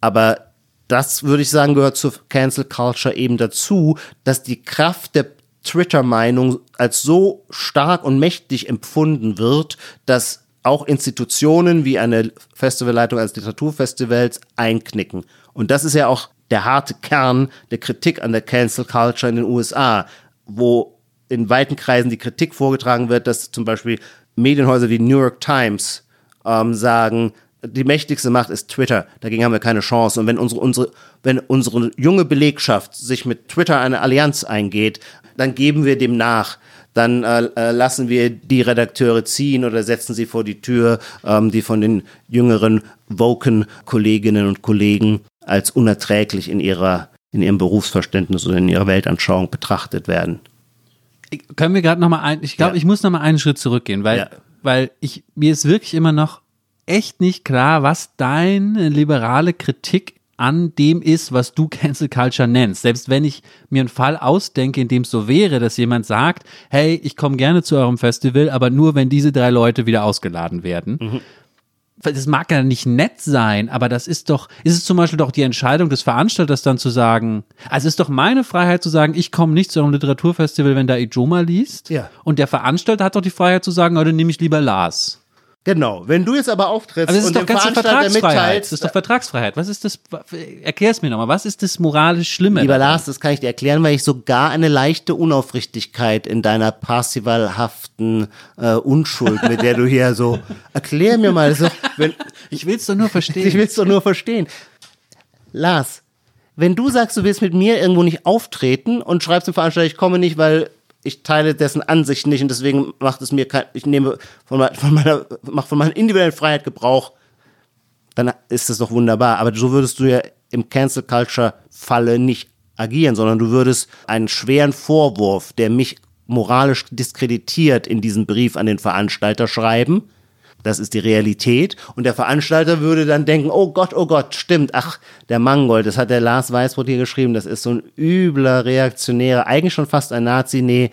Aber das würde ich sagen, gehört zur Cancel Culture eben dazu, dass die Kraft der Twitter-Meinung als so stark und mächtig empfunden wird, dass auch Institutionen wie eine Festivalleitung eines Literaturfestivals einknicken. Und das ist ja auch der harte Kern der Kritik an der Cancel Culture in den USA, wo in weiten Kreisen die Kritik vorgetragen wird, dass zum Beispiel Medienhäuser wie New York Times ähm, sagen, die mächtigste Macht ist Twitter. Dagegen haben wir keine Chance. Und wenn unsere, unsere, wenn unsere junge Belegschaft sich mit Twitter eine Allianz eingeht, dann geben wir dem nach. Dann äh, äh, lassen wir die Redakteure ziehen oder setzen sie vor die Tür, ähm, die von den jüngeren woken Kolleginnen und Kollegen als unerträglich in ihrer in ihrem Berufsverständnis oder in ihrer Weltanschauung betrachtet werden. Können wir gerade noch mal ein, ich glaube, Ja. ich muss noch mal einen Schritt zurückgehen, weil, Ja. weil ich, mir ist wirklich immer noch echt nicht klar, was deine liberale Kritik an dem ist, was du Cancel Culture nennst. Selbst wenn ich mir einen Fall ausdenke, in dem es so wäre, dass jemand sagt, hey, ich komme gerne zu eurem Festival, aber nur wenn diese drei Leute wieder ausgeladen werden. Das mag ja nicht nett sein, aber das ist doch, ist es zum Beispiel doch die Entscheidung des Veranstalters dann zu sagen, also es ist doch meine Freiheit zu sagen, ich komme nicht zu einem Literaturfestival, wenn da Ijoma liest. Ja. Und der Veranstalter hat doch die Freiheit zu sagen, oder nehme ich lieber Lars. Genau, wenn du jetzt aber auftrittst Aber und dem Veranstalter mitteilst, Das ist doch Vertragsfreiheit. Was ist das? Erklär es mir nochmal. Was ist das moralisch Schlimme? Lieber? Lars, das kann ich dir erklären, weil ich sogar eine leichte Unaufrichtigkeit in deiner parsivalhaften äh, Unschuld, mit der du hier so, erklär mir mal, so, wenn, Ich will es doch nur verstehen. ich will es doch nur verstehen. Lars, wenn du sagst, du willst mit mir irgendwo nicht auftreten und schreibst dem Veranstalter, ich komme nicht, weil ich teile dessen Ansicht nicht und deswegen macht es mir kein, ich nehme von, me- von meiner, mach von meiner individuellen Freiheit Gebrauch, dann ist das doch wunderbar. Aber so würdest du ja im Cancel Culture Falle nicht agieren, sondern du würdest einen schweren Vorwurf, der mich moralisch diskreditiert, in diesen Brief an den Veranstalter schreiben. Das ist die Realität. Und der Veranstalter würde dann denken, oh Gott, oh Gott, stimmt, ach, der Mangold, das hat der Lars Weißbrot hier geschrieben, das ist so ein übler, reaktionärer, eigentlich schon fast ein Nazi, nee,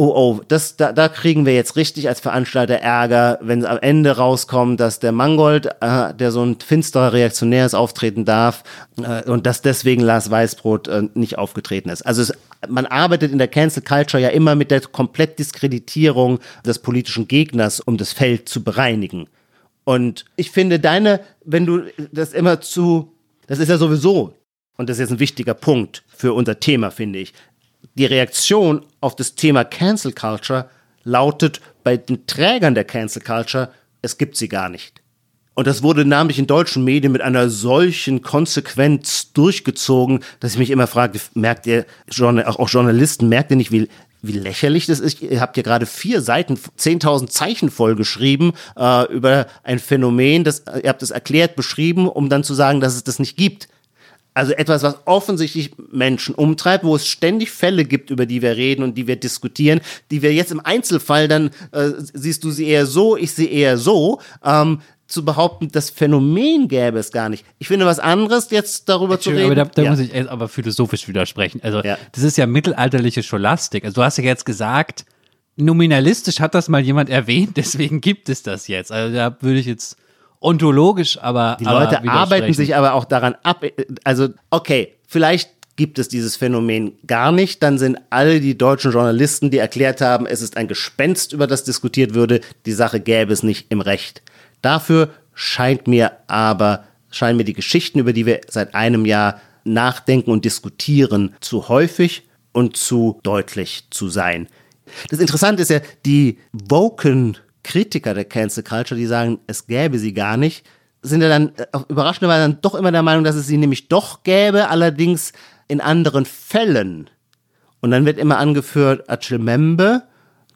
oh, oh, das, da, da kriegen wir jetzt richtig als Veranstalter Ärger, wenn am Ende rauskommt, dass der Mangold, äh, der so ein finsterer Reaktionär ist, auftreten darf äh, und dass deswegen Lars Weißbrot äh, nicht aufgetreten ist. Also es, man arbeitet in der Cancel Culture ja immer mit der Komplettdiskreditierung des politischen Gegners, um das Feld zu bereinigen. Und ich finde deine, wenn du das immer zu, das ist ja sowieso, und das ist jetzt ein wichtiger Punkt für unser Thema, finde ich, die Reaktion auf das Thema Cancel Culture lautet bei den Trägern der Cancel Culture, es gibt sie gar nicht. Und das wurde namentlich in deutschen Medien mit einer solchen Konsequenz durchgezogen, dass ich mich immer frage, merkt ihr, auch, Journalisten, merkt ihr nicht, wie, wie lächerlich das ist? Ihr habt ja gerade vier Seiten, 10.000 Zeichen vollgeschrieben äh, über ein Phänomen, das, ihr habt es erklärt, beschrieben, um dann zu sagen, dass es das nicht gibt. Also etwas, was offensichtlich Menschen umtreibt, wo es ständig Fälle gibt, über die wir reden und die wir diskutieren, die wir jetzt im Einzelfall dann, äh, siehst du sie eher so, ich sie eher so, ähm, zu behaupten, das Phänomen gäbe es gar nicht. Ich finde was anderes, jetzt darüber zu reden. Aber da, da Ja. muss ich jetzt aber philosophisch widersprechen. Also, Ja. das ist ja mittelalterliche Scholastik. Also, du hast ja jetzt gesagt, nominalistisch hat das mal jemand erwähnt, deswegen gibt es das jetzt. Also, da würde ich jetzt ontologisch, aber. Die aber Leute arbeiten sich aber auch daran ab. Also, okay, vielleicht gibt es dieses Phänomen gar nicht. Dann sind alle die deutschen Journalisten, die erklärt haben, es ist ein Gespenst, über das diskutiert würde, die Sache gäbe es nicht im Recht. Dafür scheint mir aber, scheinen mir die Geschichten, über die wir seit einem Jahr nachdenken und diskutieren, zu häufig und zu deutlich zu sein. Das Interessante ist ja, die woken Kritiker der Cancel Culture, die sagen, es gäbe sie gar nicht, sind ja dann äh, überraschenderweise dann doch immer der Meinung, dass es sie nämlich doch gäbe, allerdings in anderen Fällen. Und dann wird immer angeführt Achille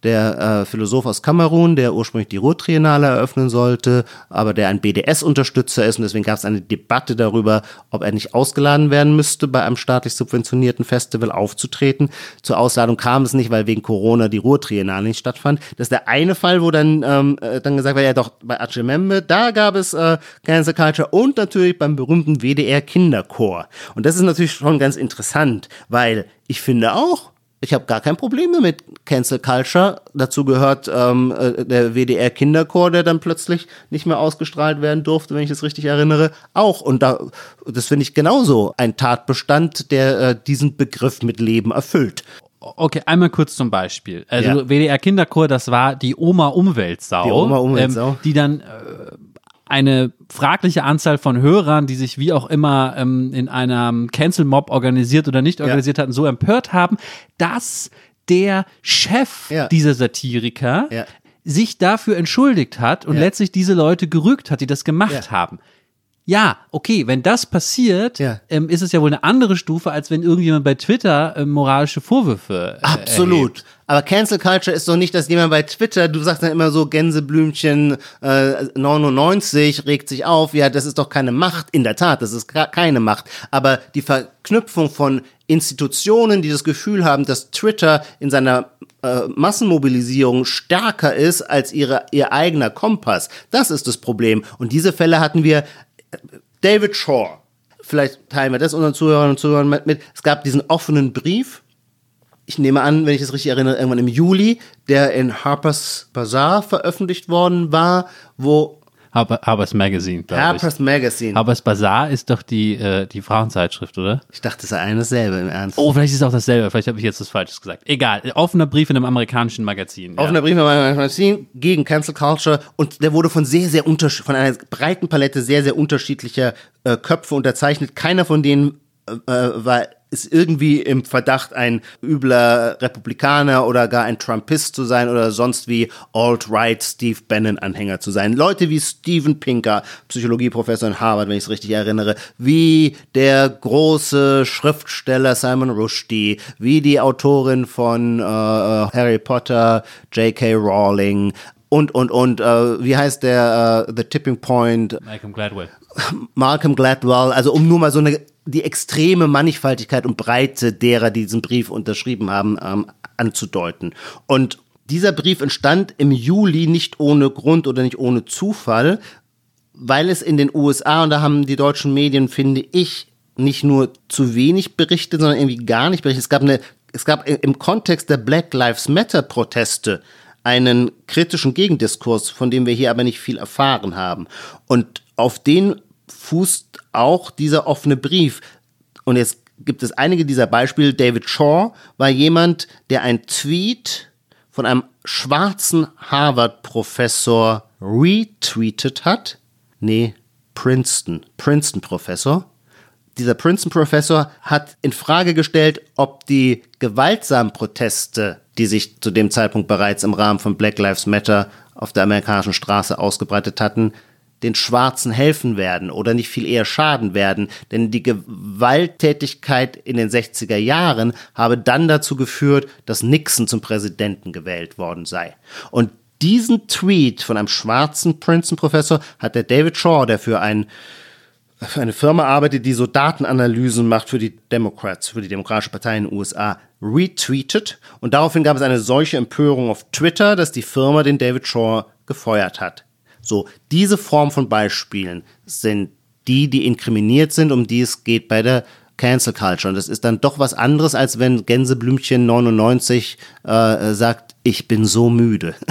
der äh, Philosoph aus Kamerun, der ursprünglich die Ruhrtriennale eröffnen sollte, aber der ein BDS-Unterstützer ist und deswegen gab es eine Debatte darüber, ob er nicht ausgeladen werden müsste, bei einem staatlich subventionierten Festival aufzutreten. Zur Ausladung kam es nicht, weil wegen Corona die Ruhrtriennale nicht stattfand. Das ist der eine Fall, wo dann, ähm, äh, dann gesagt wird, ja doch, bei Achille da gab es äh, Cancel Culture und natürlich beim berühmten WDR Kinderchor. Und das ist natürlich schon ganz interessant, weil ich finde auch, ich habe gar kein Problem damit Cancel Culture. Dazu gehört ähm, äh, der WDR Kinderchor, der dann plötzlich nicht mehr ausgestrahlt werden durfte, wenn ich es richtig erinnere, auch. Und da, das finde ich genauso ein Tatbestand, der äh, diesen Begriff mit Leben erfüllt. Okay, einmal kurz zum Beispiel. Also Ja. WDR Kinderchor, das war die Oma Umweltsau, Die Oma Umweltsau. Ähm, die dann äh, eine fragliche Anzahl von Hörern, die sich wie auch immer ähm, in einem Cancel Mob organisiert oder nicht organisiert hatten, so empört haben, dass der Chef Ja. dieser Satiriker Ja. sich dafür entschuldigt hat und Ja. letztlich diese Leute gerügt hat, die das gemacht Ja. haben. Ja, okay, wenn das passiert, Ja. ähm, ist es ja wohl eine andere Stufe, als wenn irgendjemand bei Twitter ähm, moralische Vorwürfe äh, Absolut. erhebt. Aber Cancel Culture ist doch nicht, dass jemand bei Twitter, du sagst dann immer so, Gänseblümchen äh, 99 regt sich auf. Ja, das ist doch keine Macht. In der Tat, das ist keine Macht. Aber die Verknüpfung von Institutionen, die das Gefühl haben, dass Twitter in seiner äh, Massenmobilisierung stärker ist als ihre, ihr eigener Kompass, das ist das Problem. Und diese Fälle hatten wir David Shaw. Vielleicht teilen wir das unseren Zuhörern und Zuhörern mit. Es gab diesen offenen Brief. Ich nehme an, wenn ich es richtig erinnere, irgendwann im Juli, der in Harper's Bazaar veröffentlicht worden war, wo Harper, Harper's Magazine, glaube ich. Harper's Magazine. Harper's Bazaar ist doch die, äh, die Frauenzeitschrift, oder? ich dachte, es sei eines selbe im Ernst. Oh, vielleicht ist es auch dasselbe. Vielleicht habe ich jetzt was Falsches gesagt. Egal. Offener Brief in einem amerikanischen Magazin. Offener Brief in meinem Magazin gegen Cancel Culture und der wurde von sehr, sehr untersch von einer breiten Palette sehr, sehr unterschiedlicher äh, Köpfe unterzeichnet. Keiner von denen äh, war ist irgendwie im Verdacht, ein übler Republikaner oder gar ein Trumpist zu sein oder sonst wie Alt-Right Steve Bannon-Anhänger zu sein. Leute wie Steven Pinker, Psychologieprofessor in Harvard, wenn ich es richtig erinnere, wie der große Schriftsteller Simon Rushdie, wie die Autorin von äh, Harry Potter, J.K. Rowling und, und, und, äh, wie heißt der, äh, The Tipping Point, Malcolm Gladwell. Malcolm Gladwell, also um nur mal so eine die extreme Mannigfaltigkeit und Breite derer, die diesen Brief unterschrieben haben, ähm, anzudeuten. Und dieser Brief entstand im Juli nicht ohne Grund oder nicht ohne Zufall, weil es in den USA, und da haben die deutschen Medien, finde ich, nicht nur zu wenig berichtet, sondern irgendwie gar nicht berichtet. Es gab eine, es gab im Kontext der Black Lives Matter Proteste einen kritischen Gegendiskurs, von dem wir hier aber nicht viel erfahren haben. Und auf den fußt auch dieser offene Brief. Und jetzt gibt es einige dieser Beispiele. David Shaw war jemand, der ein Tweet von einem schwarzen Harvard-Professor retweetet hat. Nee, Princeton, Princeton-Professor. Dieser Princeton-Professor hat in Frage gestellt, ob die gewaltsamen Proteste, die sich zu dem Zeitpunkt bereits im Rahmen von Black Lives Matter auf der amerikanischen Straße ausgebreitet hatten, den Schwarzen helfen werden oder nicht viel eher schaden werden. Denn die Gewalttätigkeit in den 60er Jahren habe dann dazu geführt, dass Nixon zum Präsidenten gewählt worden sei. Und diesen Tweet von einem schwarzen Princeton-Professor hat der David Shaw, der für ein für eine Firma arbeitet, die so Datenanalysen macht für die Democrats, für die Demokratische Partei in den USA, retweetet. Und daraufhin gab es eine solche Empörung auf Twitter, dass die Firma den David Shaw gefeuert hat. So, diese Form von Beispielen sind die, die inkriminiert sind, um die es geht bei der Cancel Culture. Und das ist dann doch was anderes, als wenn Gänseblümchen 99 äh, sagt, ich bin so müde.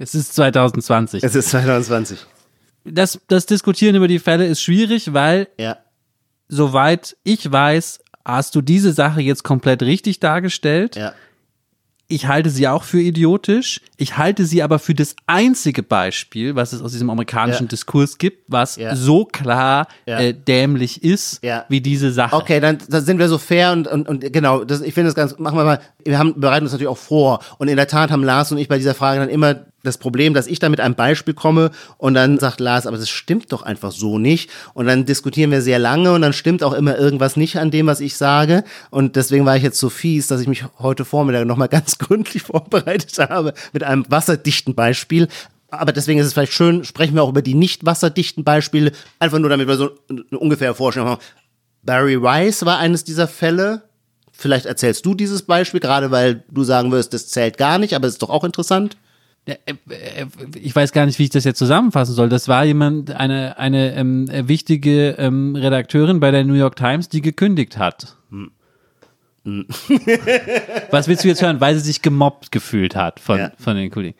Es ist 2020. Es ist 2020. Das, das Diskutieren über die Fälle ist schwierig, weil, Ja. soweit ich weiß, hast du diese Sache jetzt komplett richtig dargestellt. Ja. Ich halte sie auch für idiotisch. Ich halte sie aber für das einzige Beispiel, was es aus diesem amerikanischen Ja. Diskurs gibt, was Ja. so klar Ja. äh, dämlich ist, wie diese Sache. Okay, dann, dann sind wir so fair und, und, und genau, das, ich finde das ganz, machen wir mal, wir haben, bereiten uns natürlich auch vor und in der Tat haben Lars und ich bei dieser Frage dann immer das Problem, dass ich da mit einem Beispiel komme und dann sagt Lars, aber das stimmt doch einfach so nicht und dann diskutieren wir sehr lange und dann stimmt auch immer irgendwas nicht an dem, was ich sage und deswegen war ich jetzt so fies, dass ich mich heute Vormittag nochmal ganz gründlich vorbereitet habe mit einem wasserdichten Beispiel. Aber deswegen ist es vielleicht schön, sprechen wir auch über die nicht wasserdichten Beispiele, einfach nur damit wir so eine ungefähre Vorstellung haben. Barry Rice war eines dieser Fälle. Vielleicht erzählst du dieses Beispiel, gerade weil du sagen wirst, das zählt gar nicht, aber es ist doch auch interessant. Ja, äh, äh, Ich weiß gar nicht, wie ich das jetzt zusammenfassen soll. Das war jemand, eine, eine ähm, äh, wichtige ähm, Redakteurin bei der New York Times, die gekündigt hat. Hm. Was willst du jetzt hören? Weil sie sich gemobbt gefühlt hat von, Ja. von den Kollegen.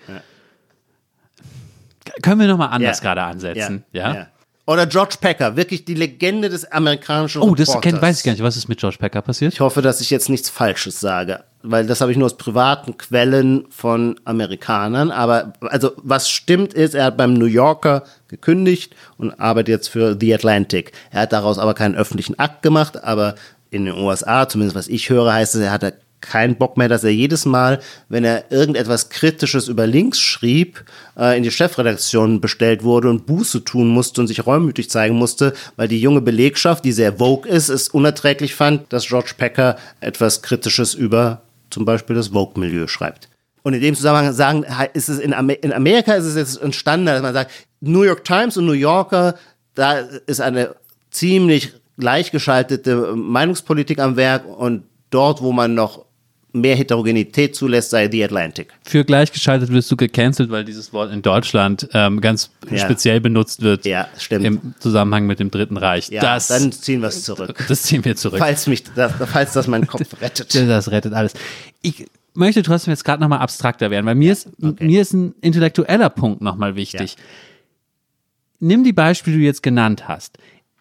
Können wir nochmal anders Ja. gerade ansetzen? Ja. Oder George Packer, wirklich die Legende des amerikanischen Oh, das Reporters. kenn, weiß ich gar nicht. Was ist mit George Packer passiert? Ich hoffe, dass ich jetzt nichts Falsches sage, weil das habe ich nur aus privaten Quellen von Amerikanern. Aber also was stimmt ist, er hat beim New Yorker gekündigt und arbeitet jetzt für The Atlantic. Er hat daraus aber keinen öffentlichen Akt gemacht, aber in den USA, zumindest was ich höre, heißt es, er hatte keinen Bock mehr, dass er jedes Mal, wenn er irgendetwas Kritisches über links schrieb, äh, in die Chefredaktion bestellt wurde und Buße tun musste und sich reumütig zeigen musste, weil die junge Belegschaft, die sehr vogue ist, es unerträglich fand, dass George Packer etwas Kritisches über zum Beispiel das Vogue-Milieu schreibt. Und in dem Zusammenhang sagen, ist es in, Amer in Amerika ist es jetzt entstanden, dass man sagt, New York Times und New Yorker, da ist eine ziemlich gleichgeschaltete Meinungspolitik am Werk und dort, wo man noch mehr Heterogenität zulässt, sei The Atlantic. Für gleichgeschaltet wirst du gecancelt, weil dieses Wort in Deutschland ähm, ganz Ja. speziell benutzt wird. Ja, stimmt. Im Zusammenhang mit dem Dritten Reich. Ja, das, dann ziehen wir es zurück. das ziehen wir zurück. Falls mich, das, falls das meinen Kopf rettet. Das rettet alles. Ich möchte trotzdem jetzt gerade nochmal abstrakter werden, weil mir ist, mir ist ein intellektueller Punkt nochmal wichtig. Nimm die Beispiele, die du jetzt genannt hast.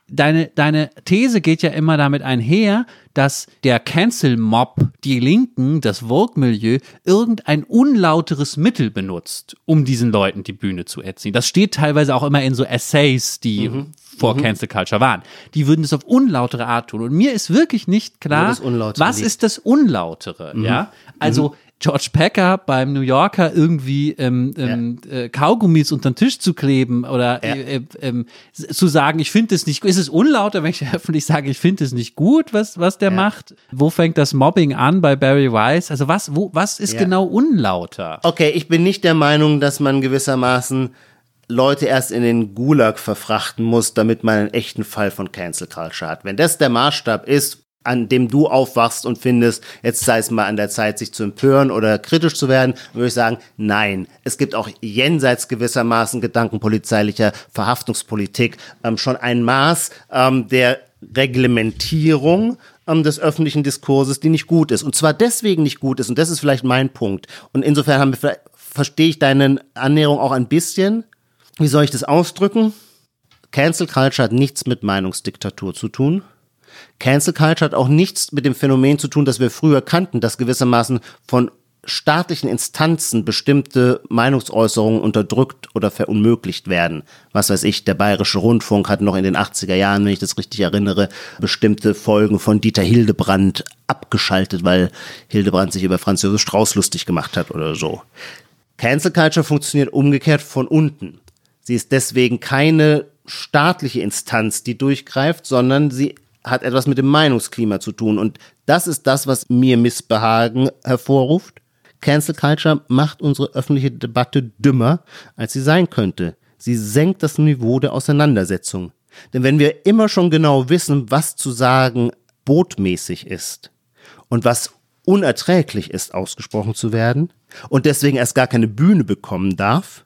Deine, deine These geht ja immer damit einher, dass der Cancel-Mob, die Linken, das Vogue-Milieu, irgendein unlauteres Mittel benutzt, um diesen Leuten die Bühne zu erziehen. Das steht teilweise auch immer in so Essays, die vor Cancel Culture waren. Die würden es auf unlautere Art tun. Und mir ist wirklich nicht klar, was liegt. ist das Unlautere, ja? Also, George Packer beim New Yorker irgendwie ähm, ähm, äh, Kaugummis unter den Tisch zu kleben oder äh, äh, ähm, zu sagen, ich finde es nicht gut. Ist es unlauter, wenn ich öffentlich sage, ich finde es nicht gut, was, was der macht? Wo fängt das Mobbing an bei Barry Weiss? Also was, wo, was ist Ja. genau unlauter? Okay, ich bin nicht der Meinung, dass man gewissermaßen Leute erst in den Gulag verfrachten muss, damit man einen echten Fall von Cancel Culture hat. Wenn das der Maßstab ist, an dem du aufwachst und findest, jetzt sei es mal an der Zeit, sich zu empören oder kritisch zu werden, würde ich sagen, nein. Es gibt auch jenseits gewissermaßen gedankenpolizeilicher Verhaftungspolitik ähm, schon ein Maß ähm, der Reglementierung ähm, des öffentlichen Diskurses, die nicht gut ist. Und zwar deswegen nicht gut ist, und das ist vielleicht mein Punkt. Und insofern haben wir, verstehe ich deine Annäherung auch ein bisschen. Wie soll ich das ausdrücken? Cancel Culture hat nichts mit Meinungsdiktatur zu tun. Cancel Culture hat auch nichts mit dem Phänomen zu tun, das wir früher kannten, dass gewissermaßen von staatlichen Instanzen bestimmte Meinungsäußerungen unterdrückt oder verunmöglicht werden. Was weiß ich, der Bayerische Rundfunk hat noch in den 80er Jahren, wenn ich das richtig erinnere, bestimmte Folgen von Dieter Hildebrand abgeschaltet, weil Hildebrand sich über Franz Josef Strauß lustig gemacht hat oder so. Cancel Culture funktioniert umgekehrt von unten. Sie ist deswegen keine staatliche Instanz, die durchgreift, sondern sie hat etwas mit dem Meinungsklima zu tun. Und das ist das, was mir Missbehagen hervorruft. Cancel Culture macht unsere öffentliche Debatte dümmer, als sie sein könnte. Sie senkt das Niveau der Auseinandersetzung. Denn wenn wir immer schon genau wissen, was zu sagen botmäßig ist und was unerträglich ist, ausgesprochen zu werden und deswegen erst gar keine Bühne bekommen darf,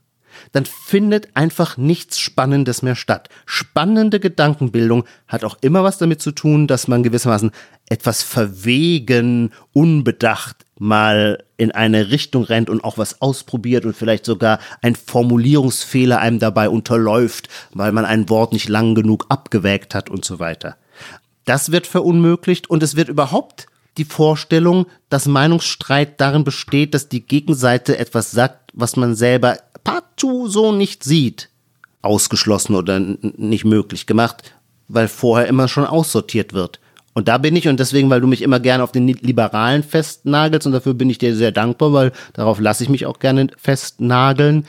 dann findet einfach nichts Spannendes mehr statt. Spannende Gedankenbildung hat auch immer was damit zu tun, dass man gewissermaßen etwas verwegen, unbedacht mal in eine Richtung rennt und auch was ausprobiert und vielleicht sogar ein Formulierungsfehler einem dabei unterläuft, weil man ein Wort nicht lang genug abgewägt hat und so weiter. Das wird verunmöglicht und es wird überhaupt die Vorstellung, dass Meinungsstreit darin besteht, dass die Gegenseite etwas sagt, was man selber partout so nicht sieht, ausgeschlossen oder nicht möglich gemacht, weil vorher immer schon aussortiert wird. Und da bin ich, und deswegen, weil du mich immer gerne auf den Liberalen festnagelst, und dafür bin ich dir sehr dankbar, weil darauf lasse ich mich auch gerne festnageln.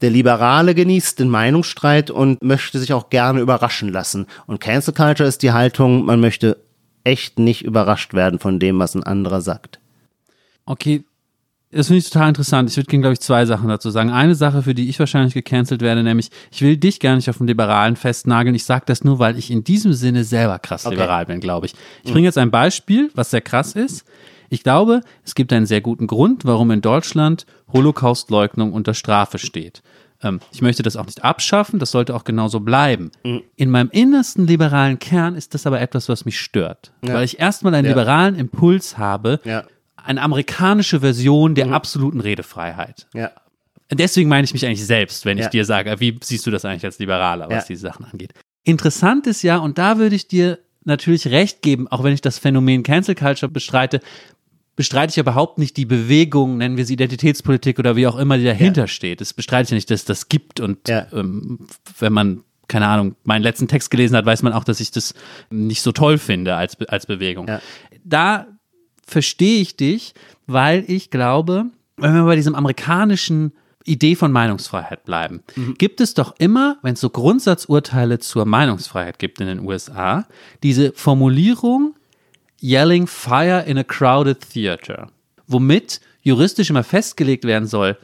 Der Liberale genießt den Meinungsstreit und möchte sich auch gerne überraschen lassen. Und Cancel Culture ist die Haltung, man möchte echt nicht überrascht werden von dem, was ein anderer sagt. Okay, das finde ich total interessant. Ich würde gerne, glaube ich, zwei Sachen dazu sagen. Eine Sache, für die ich wahrscheinlich gecancelt werde, nämlich, ich will dich gar nicht auf den Liberalen festnageln. Ich sage das nur, weil ich in diesem Sinne selber krass Okay. liberal bin, glaube ich. Ich bringe jetzt ein Beispiel, was sehr krass ist. Ich glaube, es gibt einen sehr guten Grund, warum in Deutschland Holocaustleugnung unter Strafe steht. Ähm, ich möchte das auch nicht abschaffen, das sollte auch genauso bleiben. In meinem innersten liberalen Kern ist das aber etwas, was mich stört. Weil ich erstmal einen Ja. liberalen Impuls habe, Ja. Eine amerikanische Version Mhm. der absoluten Redefreiheit. Ja. Deswegen meine ich mich eigentlich selbst, wenn ich Ja. dir sage, wie siehst du das eigentlich als Liberaler, was Ja. diese Sachen angeht. Interessant ist ja, und da würde ich dir natürlich recht geben, auch wenn ich das Phänomen Cancel Culture bestreite, bestreite ich überhaupt nicht die Bewegung, nennen wir sie Identitätspolitik oder wie auch immer, die dahinter ja. steht. Das bestreite ich ja nicht, dass das gibt. Und ja. ähm, wenn man, keine Ahnung, meinen letzten Text gelesen hat, weiß man auch, dass ich das nicht so toll finde als, als Bewegung. Da verstehe ich dich, weil ich glaube, wenn wir bei diesem amerikanischen Idee von Meinungsfreiheit bleiben, mhm. gibt es doch immer, wenn es so Grundsatzurteile zur Meinungsfreiheit gibt in den USA, diese Formulierung Yelling Fire in a Crowded Theater, womit juristisch immer festgelegt werden soll,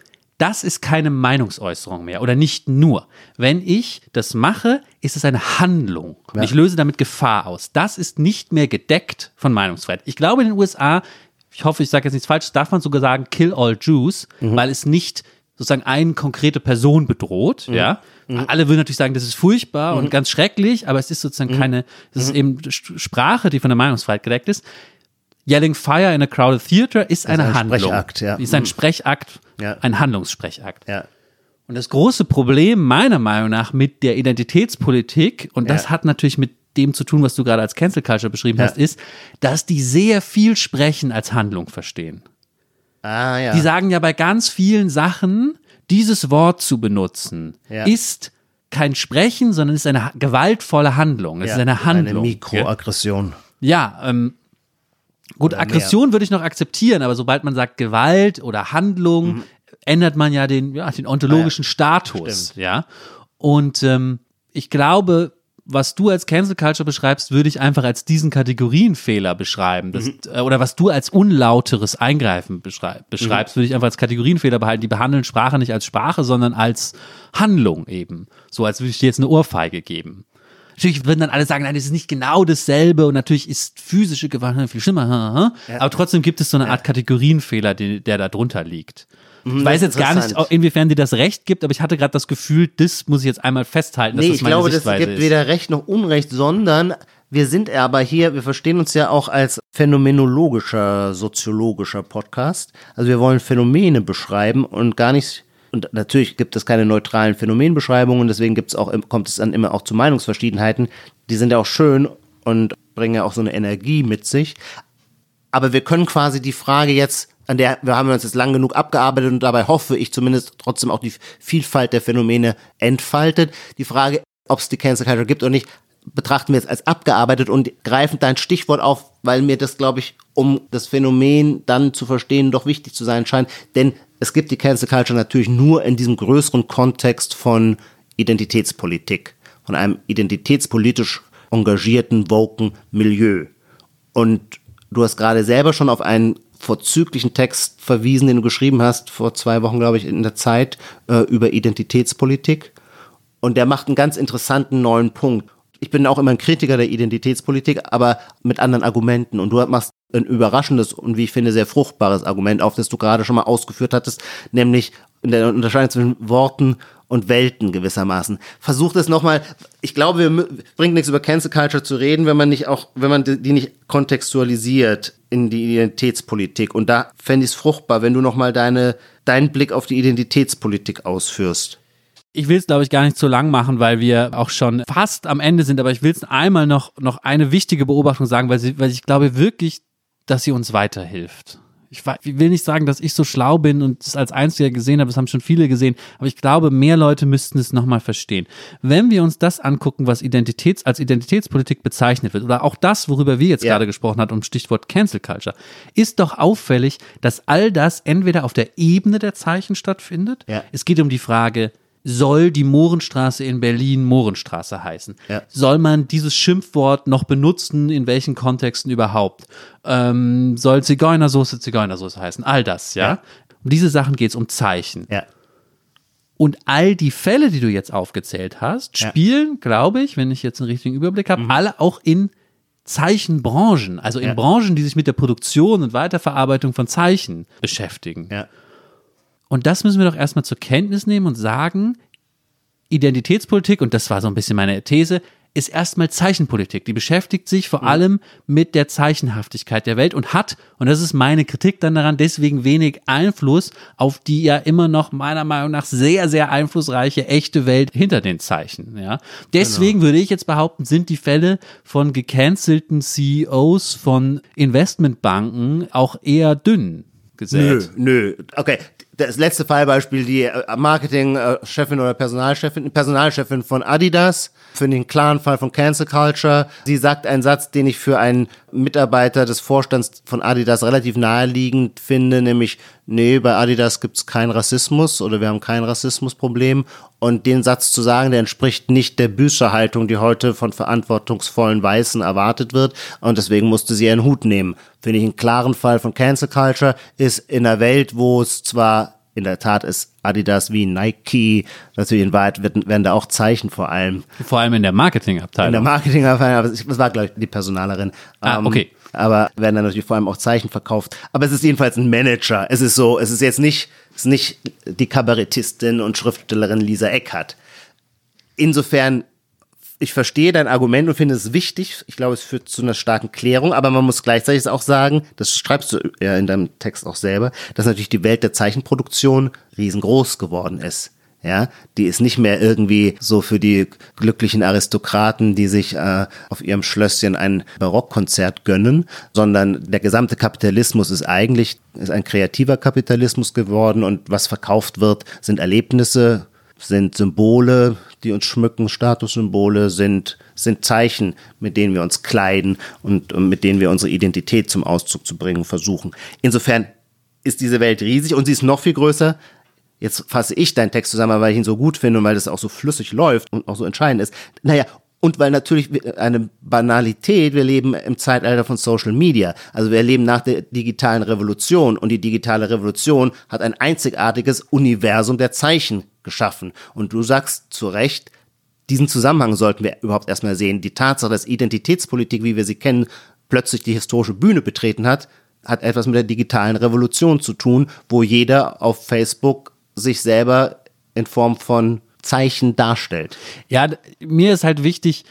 das ist keine Meinungsäußerung mehr oder nicht nur. Wenn ich das mache, ist es eine Handlung. Ja. Und ich löse damit Gefahr aus. Das ist nicht mehr gedeckt von Meinungsfreiheit. Ich glaube, in den USA, ich hoffe, ich sage jetzt nichts falsch, darf man sogar sagen, kill all Jews, mhm. weil es nicht sozusagen eine konkrete Person bedroht, mhm. ja. Mhm. Alle würden natürlich sagen, das ist furchtbar mhm. und ganz schrecklich, aber es ist sozusagen mhm. keine, es ist mhm. eben Sprache, die von der Meinungsfreiheit gedeckt ist. Yelling Fire in a Crowded Theater ist eine ein Handlung. Sprechakt, ja. Ist ein mhm. Sprechakt, ja. ein Handlungssprechakt. Ja. Und das große Problem meiner Meinung nach mit der Identitätspolitik, und das ja. hat natürlich mit dem zu tun, was du gerade als Cancel Culture beschrieben ja. hast, ist, dass die sehr viel Sprechen als Handlung verstehen. Ah, ja. Die sagen ja bei ganz vielen Sachen, dieses Wort zu benutzen, ja. ist kein Sprechen, sondern ist eine gewaltvolle Handlung. Es ist eine Handlung. Eine Mikroaggression. Ja, ähm, gut, Aggression mehr. würde ich noch akzeptieren, aber sobald man sagt Gewalt oder Handlung, mhm. ändert man ja den, ja, den ontologischen ja, Status. Stimmt. Ja. Und ähm, ich glaube, was du als Cancel Culture beschreibst, würde ich einfach als diesen Kategorienfehler beschreiben. Das, mhm. Äh, oder was du als unlauteres Eingreifen beschreib, beschreibst, mhm. würde ich einfach als Kategorienfehler behalten. Die behandeln Sprache nicht als Sprache, sondern als Handlung eben. So als würde ich dir jetzt eine Ohrfeige geben. Natürlich würden dann alle sagen, nein, das ist nicht genau dasselbe und natürlich ist physische Gewalt viel schlimmer. Ja. Aber trotzdem gibt es so eine Art Kategorienfehler, der da drunter liegt. Ich mhm, weiß jetzt gar nicht, inwiefern dir das Recht gibt, aber ich hatte gerade das Gefühl, das muss ich jetzt einmal festhalten. Dass nee, das ich glaube, das gibt ist. weder Recht noch Unrecht, sondern wir sind aber hier, wir verstehen uns ja auch als phänomenologischer, soziologischer Podcast. Also wir wollen Phänomene beschreiben und gar nicht und natürlich gibt es keine neutralen Phänomenbeschreibungen, deswegen gibt's auch, kommt es dann immer auch zu Meinungsverschiedenheiten. Die sind ja auch schön und bringen ja auch so eine Energie mit sich. Aber wir können quasi die Frage jetzt an der wir haben uns jetzt lang genug abgearbeitet und dabei hoffe ich zumindest trotzdem auch die Vielfalt der Phänomene entfaltet. Die Frage, ob es die Cancel Culture gibt oder nicht, betrachten wir jetzt als abgearbeitet und greifen dein Stichwort auf, weil mir das, glaube ich, um das Phänomen dann zu verstehen, doch wichtig zu sein scheint. Denn es gibt die Cancel Culture natürlich nur in diesem größeren Kontext von Identitätspolitik, von einem identitätspolitisch engagierten, woken Milieu. Und du hast gerade selber schon auf einen vorzüglichen Text verwiesen, den du geschrieben hast, vor zwei Wochen, glaube ich, in der Zeit, äh, über Identitätspolitik. Und der macht einen ganz interessanten neuen Punkt. Ich bin auch immer ein Kritiker der Identitätspolitik, aber mit anderen Argumenten. Und du machst ein überraschendes und wie ich finde sehr fruchtbares Argument auf, das du gerade schon mal ausgeführt hattest, nämlich in der Unterscheidung zwischen Worten und Welten gewissermaßen. Versucht es nochmal, ich glaube, wir bringt nichts über Cancel Culture zu reden, wenn man nicht auch, wenn man die nicht kontextualisiert in die Identitätspolitik. Und da fände ich es fruchtbar, wenn du nochmal deine, deinen Blick auf die Identitätspolitik ausführst. Ich will es, glaube ich, gar nicht zu lang machen, weil wir auch schon fast am Ende sind, aber ich will es einmal noch, noch eine wichtige Beobachtung sagen, weil, sie, weil ich glaube wirklich, dass sie uns weiterhilft ich will nicht sagen, dass ich so schlau bin und es als Einziger gesehen habe, das haben schon viele gesehen, aber ich glaube, mehr Leute müssten es nochmal verstehen. Wenn wir uns das angucken, was Identitäts, als Identitätspolitik bezeichnet wird, oder auch das, worüber wir jetzt ja. gerade gesprochen haben, um Stichwort Cancel Culture, ist doch auffällig, dass all das entweder auf der Ebene der Zeichen stattfindet. Ja. Es geht um die Frage, soll die Mohrenstraße in Berlin Mohrenstraße heißen? Ja. Soll man dieses Schimpfwort noch benutzen? In welchen Kontexten überhaupt? Ähm, soll Zigeunersoße Zigeunersoße heißen? All das, ja. ja. Um diese Sachen geht es um Zeichen. Ja. Und all die Fälle, die du jetzt aufgezählt hast, spielen, glaube ich, wenn ich jetzt einen richtigen Überblick habe, mhm. alle auch in Zeichenbranchen, also in Branchen, die sich mit der Produktion und Weiterverarbeitung von Zeichen beschäftigen. Ja. Und das müssen wir doch erstmal zur Kenntnis nehmen und sagen, Identitätspolitik, und das war so ein bisschen meine These, ist erstmal Zeichenpolitik. Die beschäftigt sich vor allem mit der Zeichenhaftigkeit der Welt und hat, und das ist meine Kritik dann daran, deswegen wenig Einfluss auf die ja immer noch meiner Meinung nach sehr, sehr einflussreiche echte Welt hinter den Zeichen. Ja. Deswegen würde ich jetzt behaupten, sind die Fälle von gecancelten CEOs von Investmentbanken auch eher dünn gesät. Nö, nö. Okay, das letzte Fallbeispiel, die äh, Marketingchefin oder Personalchefin, Personalchefin von Adidas, für den klaren Fall von Cancel Culture. Sie sagt einen Satz, den ich für einen Mitarbeiter des Vorstands von Adidas relativ naheliegend finde, nämlich, nee, bei Adidas gibt's keinen Rassismus oder wir haben kein Rassismusproblem. Und den Satz zu sagen, der entspricht nicht der Büßerhaltung, die heute von verantwortungsvollen Weißen erwartet wird. Und deswegen musste sie ihren Hut nehmen. Finde ich einen klaren Fall von Cancel Culture, ist in einer Welt, wo es zwar in der Tat ist Adidas wie Nike, natürlich in Wahrheit werden, da auch Zeichen vor allem. Vor allem in der Marketingabteilung. In der Marketingabteilung, aber es war, glaube ich, die Personalerin. Ah, Ähm, okay. Aber werden dann natürlich vor allem auch Zeichen verkauft. Aber es ist jedenfalls ein Manager. Es ist so, es ist jetzt nicht, es ist nicht die Kabarettistin und Schriftstellerin Lisa Eckhardt. Insofern, ich verstehe dein Argument und finde es wichtig. Ich glaube, es führt zu einer starken Klärung, aber man muss gleichzeitig auch sagen, das schreibst du ja in deinem Text auch selber, dass natürlich die Welt der Zeichenproduktion riesengroß geworden ist. Ja, die ist nicht mehr irgendwie so für die glücklichen Aristokraten, die sich äh, auf ihrem Schlösschen ein Barockkonzert gönnen, sondern der gesamte Kapitalismus ist eigentlich ist ein kreativer Kapitalismus geworden und was verkauft wird, sind Erlebnisse, sind Symbole, die uns schmücken, Statussymbole, sind, sind Zeichen, mit denen wir uns kleiden und, und mit denen wir unsere Identität zum Ausdruck zu bringen versuchen. Insofern ist diese Welt riesig und sie ist noch viel größer. Jetzt fasse ich deinen Text zusammen, weil ich ihn so gut finde und weil das auch so flüssig läuft und auch so entscheidend ist. Naja, und weil natürlich eine Banalität, wir leben im Zeitalter von Social Media. Also wir leben nach der digitalen Revolution und die digitale Revolution hat ein einzigartiges Universum der Zeichen geschaffen. Und du sagst zu Recht, diesen Zusammenhang sollten wir überhaupt erstmal sehen. Die Tatsache, dass Identitätspolitik, wie wir sie kennen, plötzlich die historische Bühne betreten hat, hat etwas mit der digitalen Revolution zu tun, wo jeder auf Facebook sich selber in Form von Zeichen darstellt. Ja, mir ist halt wichtig,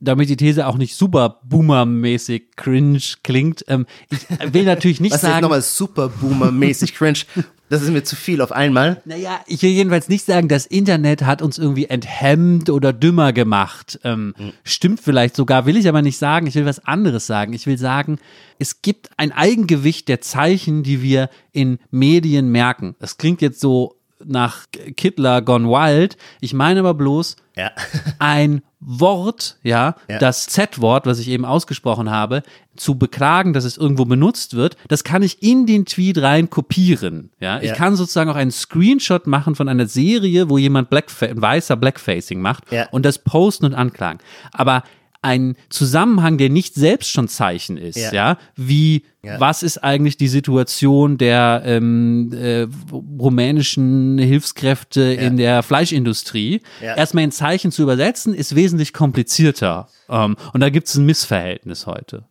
damit die These auch nicht super boomermäßig cringe klingt. Ähm, ich will natürlich nicht Was sagen. nochmal super boomer-mäßig cringe? Das ist mir zu viel auf einmal. Naja, ich will jedenfalls nicht sagen, das Internet hat uns irgendwie enthemmt oder dümmer gemacht. Ähm, Stimmt vielleicht sogar, will ich aber nicht sagen. Ich will was anderes sagen. Ich will sagen, es gibt ein Eigengewicht der Zeichen, die wir in Medien merken. Das klingt jetzt so nach Kittler Gone Wild. Ich meine aber bloß, Ja. ein Wort, ja, Ja. das Z-Wort, was ich eben ausgesprochen habe, zu beklagen, dass es irgendwo benutzt wird, das kann ich in den Tweet rein kopieren. Ja, ich Ja. kann sozusagen auch einen Screenshot machen von einer Serie, wo jemand Blackfa weißer Blackfacing macht und das posten und anklagen. Aber ein Zusammenhang, der nicht selbst schon Zeichen ist, ja, Ja. wie Ja. was ist eigentlich die Situation der ähm, äh, rumänischen Hilfskräfte in der Fleischindustrie, Ja. erstmal in Zeichen zu übersetzen, ist wesentlich komplizierter. Ähm, und da gibt es ein Missverhältnis heute.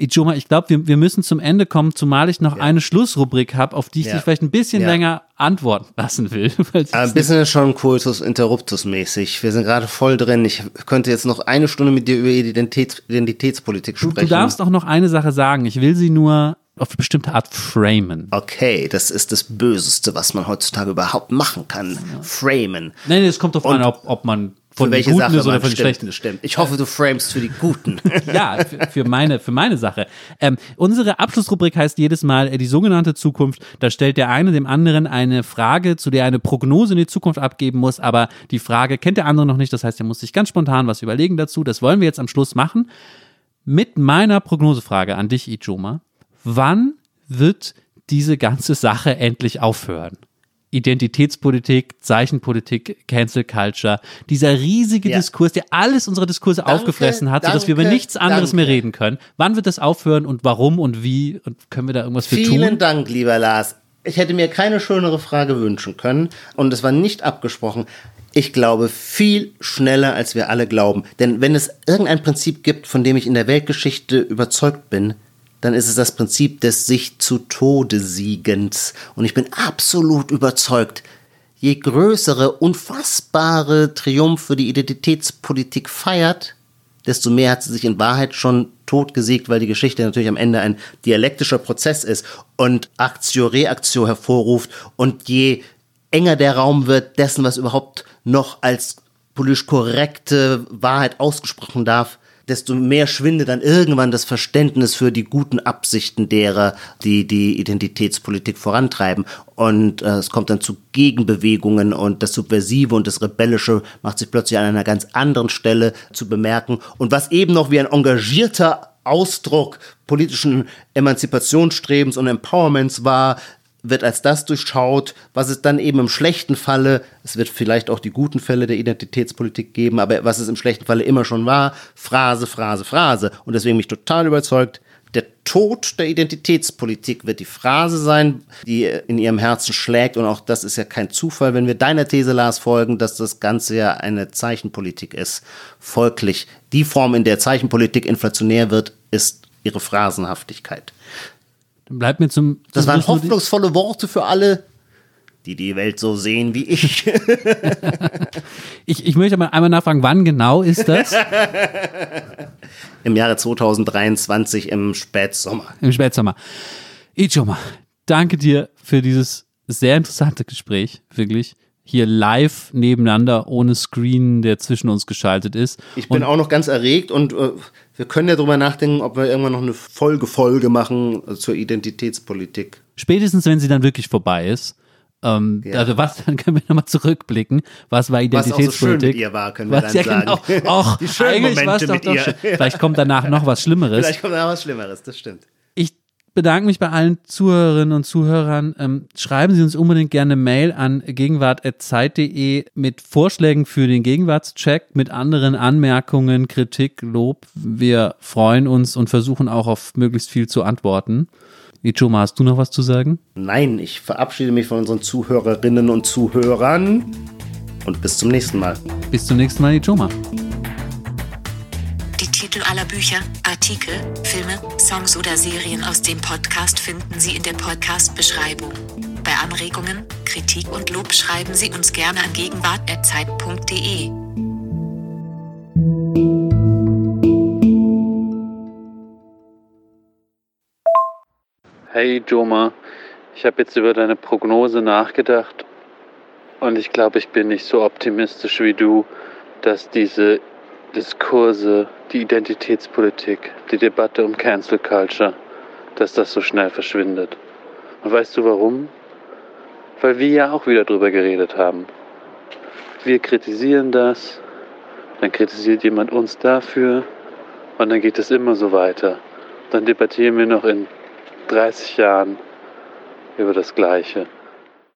Ja. Ijoma, ich glaube, wir, wir müssen zum Ende kommen, zumal ich noch eine Schlussrubrik habe, auf die ich Ja. dich vielleicht ein bisschen Ja. länger antworten lassen will. ein bisschen ist schon Kultus Interruptus mäßig. Wir sind gerade voll drin. Ich könnte jetzt noch eine Stunde mit dir über Identitäts Identitätspolitik Du, sprechen. du darfst auch noch eine Sache sagen. Ich will sie nur auf eine bestimmte Art framen. Okay, das ist das Böseste, was man heutzutage überhaupt machen kann. Framen. Nein, es kommt darauf an, ob, ob man von den Guten Sache ist oder von den Schlechten. stimmt. Ich hoffe, du framest für die Guten. ja, für, für meine, für meine Sache. Ähm, unsere Abschlussrubrik heißt jedes Mal äh, die sogenannte Zukunft. Da stellt der eine dem anderen eine Frage, zu der er eine Prognose in die Zukunft abgeben muss, aber die Frage kennt der andere noch nicht. Das heißt, er muss sich ganz spontan was überlegen dazu. Das wollen wir jetzt am Schluss machen. Mit meiner Prognosefrage an dich, Ijoma. Wann wird diese ganze Sache endlich aufhören? Identitätspolitik, Zeichenpolitik, Cancel Culture, dieser riesige Ja. Diskurs, der alles unsere Diskurse Danke, aufgefressen hat, sodass wir über danke, nichts anderes mehr danke. reden können. Wann wird das aufhören und warum und wie und können wir da irgendwas für Vielen tun? Dank, lieber Lars. Ich hätte mir keine schönere Frage wünschen können und es war nicht abgesprochen. Ich glaube viel schneller, als wir alle glauben. Denn wenn es irgendein Prinzip gibt, von dem ich in der Weltgeschichte überzeugt bin, dann ist es das Prinzip des sich zu Tode Siegens. Und ich bin absolut überzeugt, je größere, unfassbare Triumphe die Identitätspolitik feiert, desto mehr hat sie sich in Wahrheit schon totgesiegt, weil die Geschichte natürlich am Ende ein dialektischer Prozess ist und Aktio, Reaktio hervorruft und je enger der Raum wird dessen, was überhaupt noch als politisch korrekte Wahrheit ausgesprochen darf, desto mehr schwindet dann irgendwann das Verständnis für die guten Absichten derer, die die Identitätspolitik vorantreiben. Und äh, es kommt dann zu Gegenbewegungen und das Subversive und das Rebellische macht sich plötzlich an einer ganz anderen Stelle zu bemerken. Und was eben noch wie ein engagierter Ausdruck politischen Emanzipationsstrebens und Empowerments war, wird als das durchschaut, was es dann eben im schlechten Falle, es wird vielleicht auch die guten Fälle der Identitätspolitik geben, aber was es im schlechten Falle immer schon war, Phrase, Phrase, Phrase. Und deswegen mich total überzeugt, der Tod der Identitätspolitik wird die Phrase sein, die in ihrem Herzen schlägt. Und auch das ist ja kein Zufall, wenn wir deiner These, Lars, folgen, dass das Ganze ja eine Zeichenpolitik ist. Folglich, die Form, in der Zeichenpolitik inflationär wird, ist ihre Phrasenhaftigkeit. Bleibt mir zum. Das waren hoffnungsvolle Worte für alle, die die Welt so sehen wie ich. ich, ich möchte mal einmal nachfragen, wann genau ist das? Im Jahre 2023 im Spätsommer. Im Spätsommer. Ichoma, danke dir für dieses sehr interessante Gespräch, wirklich. Hier live nebeneinander, ohne Screen, der zwischen uns geschaltet ist. Ich bin und auch noch ganz erregt und äh, wir können ja drüber nachdenken, ob wir irgendwann noch eine Folge-Folge machen zur Identitätspolitik. Spätestens, wenn sie dann wirklich vorbei ist. Ähm, ja. Also was, dann können wir nochmal zurückblicken. Was war Identitätspolitik? Was auch so schön mit ihr war, können wir was, dann ja, genau. sagen. Och, Die schönen Momente mit ihr. Doch, vielleicht kommt danach noch was Schlimmeres. Vielleicht kommt danach was Schlimmeres, das stimmt bedanke mich bei allen Zuhörerinnen und Zuhörern. Ähm, schreiben Sie uns unbedingt gerne Mail an gegenwart.zeit.de mit Vorschlägen für den Gegenwartscheck, mit anderen Anmerkungen, Kritik, Lob. Wir freuen uns und versuchen auch auf möglichst viel zu antworten. Ichoma, hast du noch was zu sagen? Nein, ich verabschiede mich von unseren Zuhörerinnen und Zuhörern und bis zum nächsten Mal. Bis zum nächsten Mal, Ichoma. Titel aller Bücher, Artikel, Filme, Songs oder Serien aus dem Podcast finden Sie in der Podcast-Beschreibung. Bei Anregungen, Kritik und Lob schreiben Sie uns gerne an gegenwart.zeit.de. Hey Joma, ich habe jetzt über deine Prognose nachgedacht und ich glaube, ich bin nicht so optimistisch wie du, dass diese Diskurse, die Identitätspolitik, die Debatte um Cancel Culture, dass das so schnell verschwindet. Und weißt du warum? Weil wir ja auch wieder drüber geredet haben. Wir kritisieren das, dann kritisiert jemand uns dafür und dann geht es immer so weiter. Dann debattieren wir noch in 30 Jahren über das Gleiche.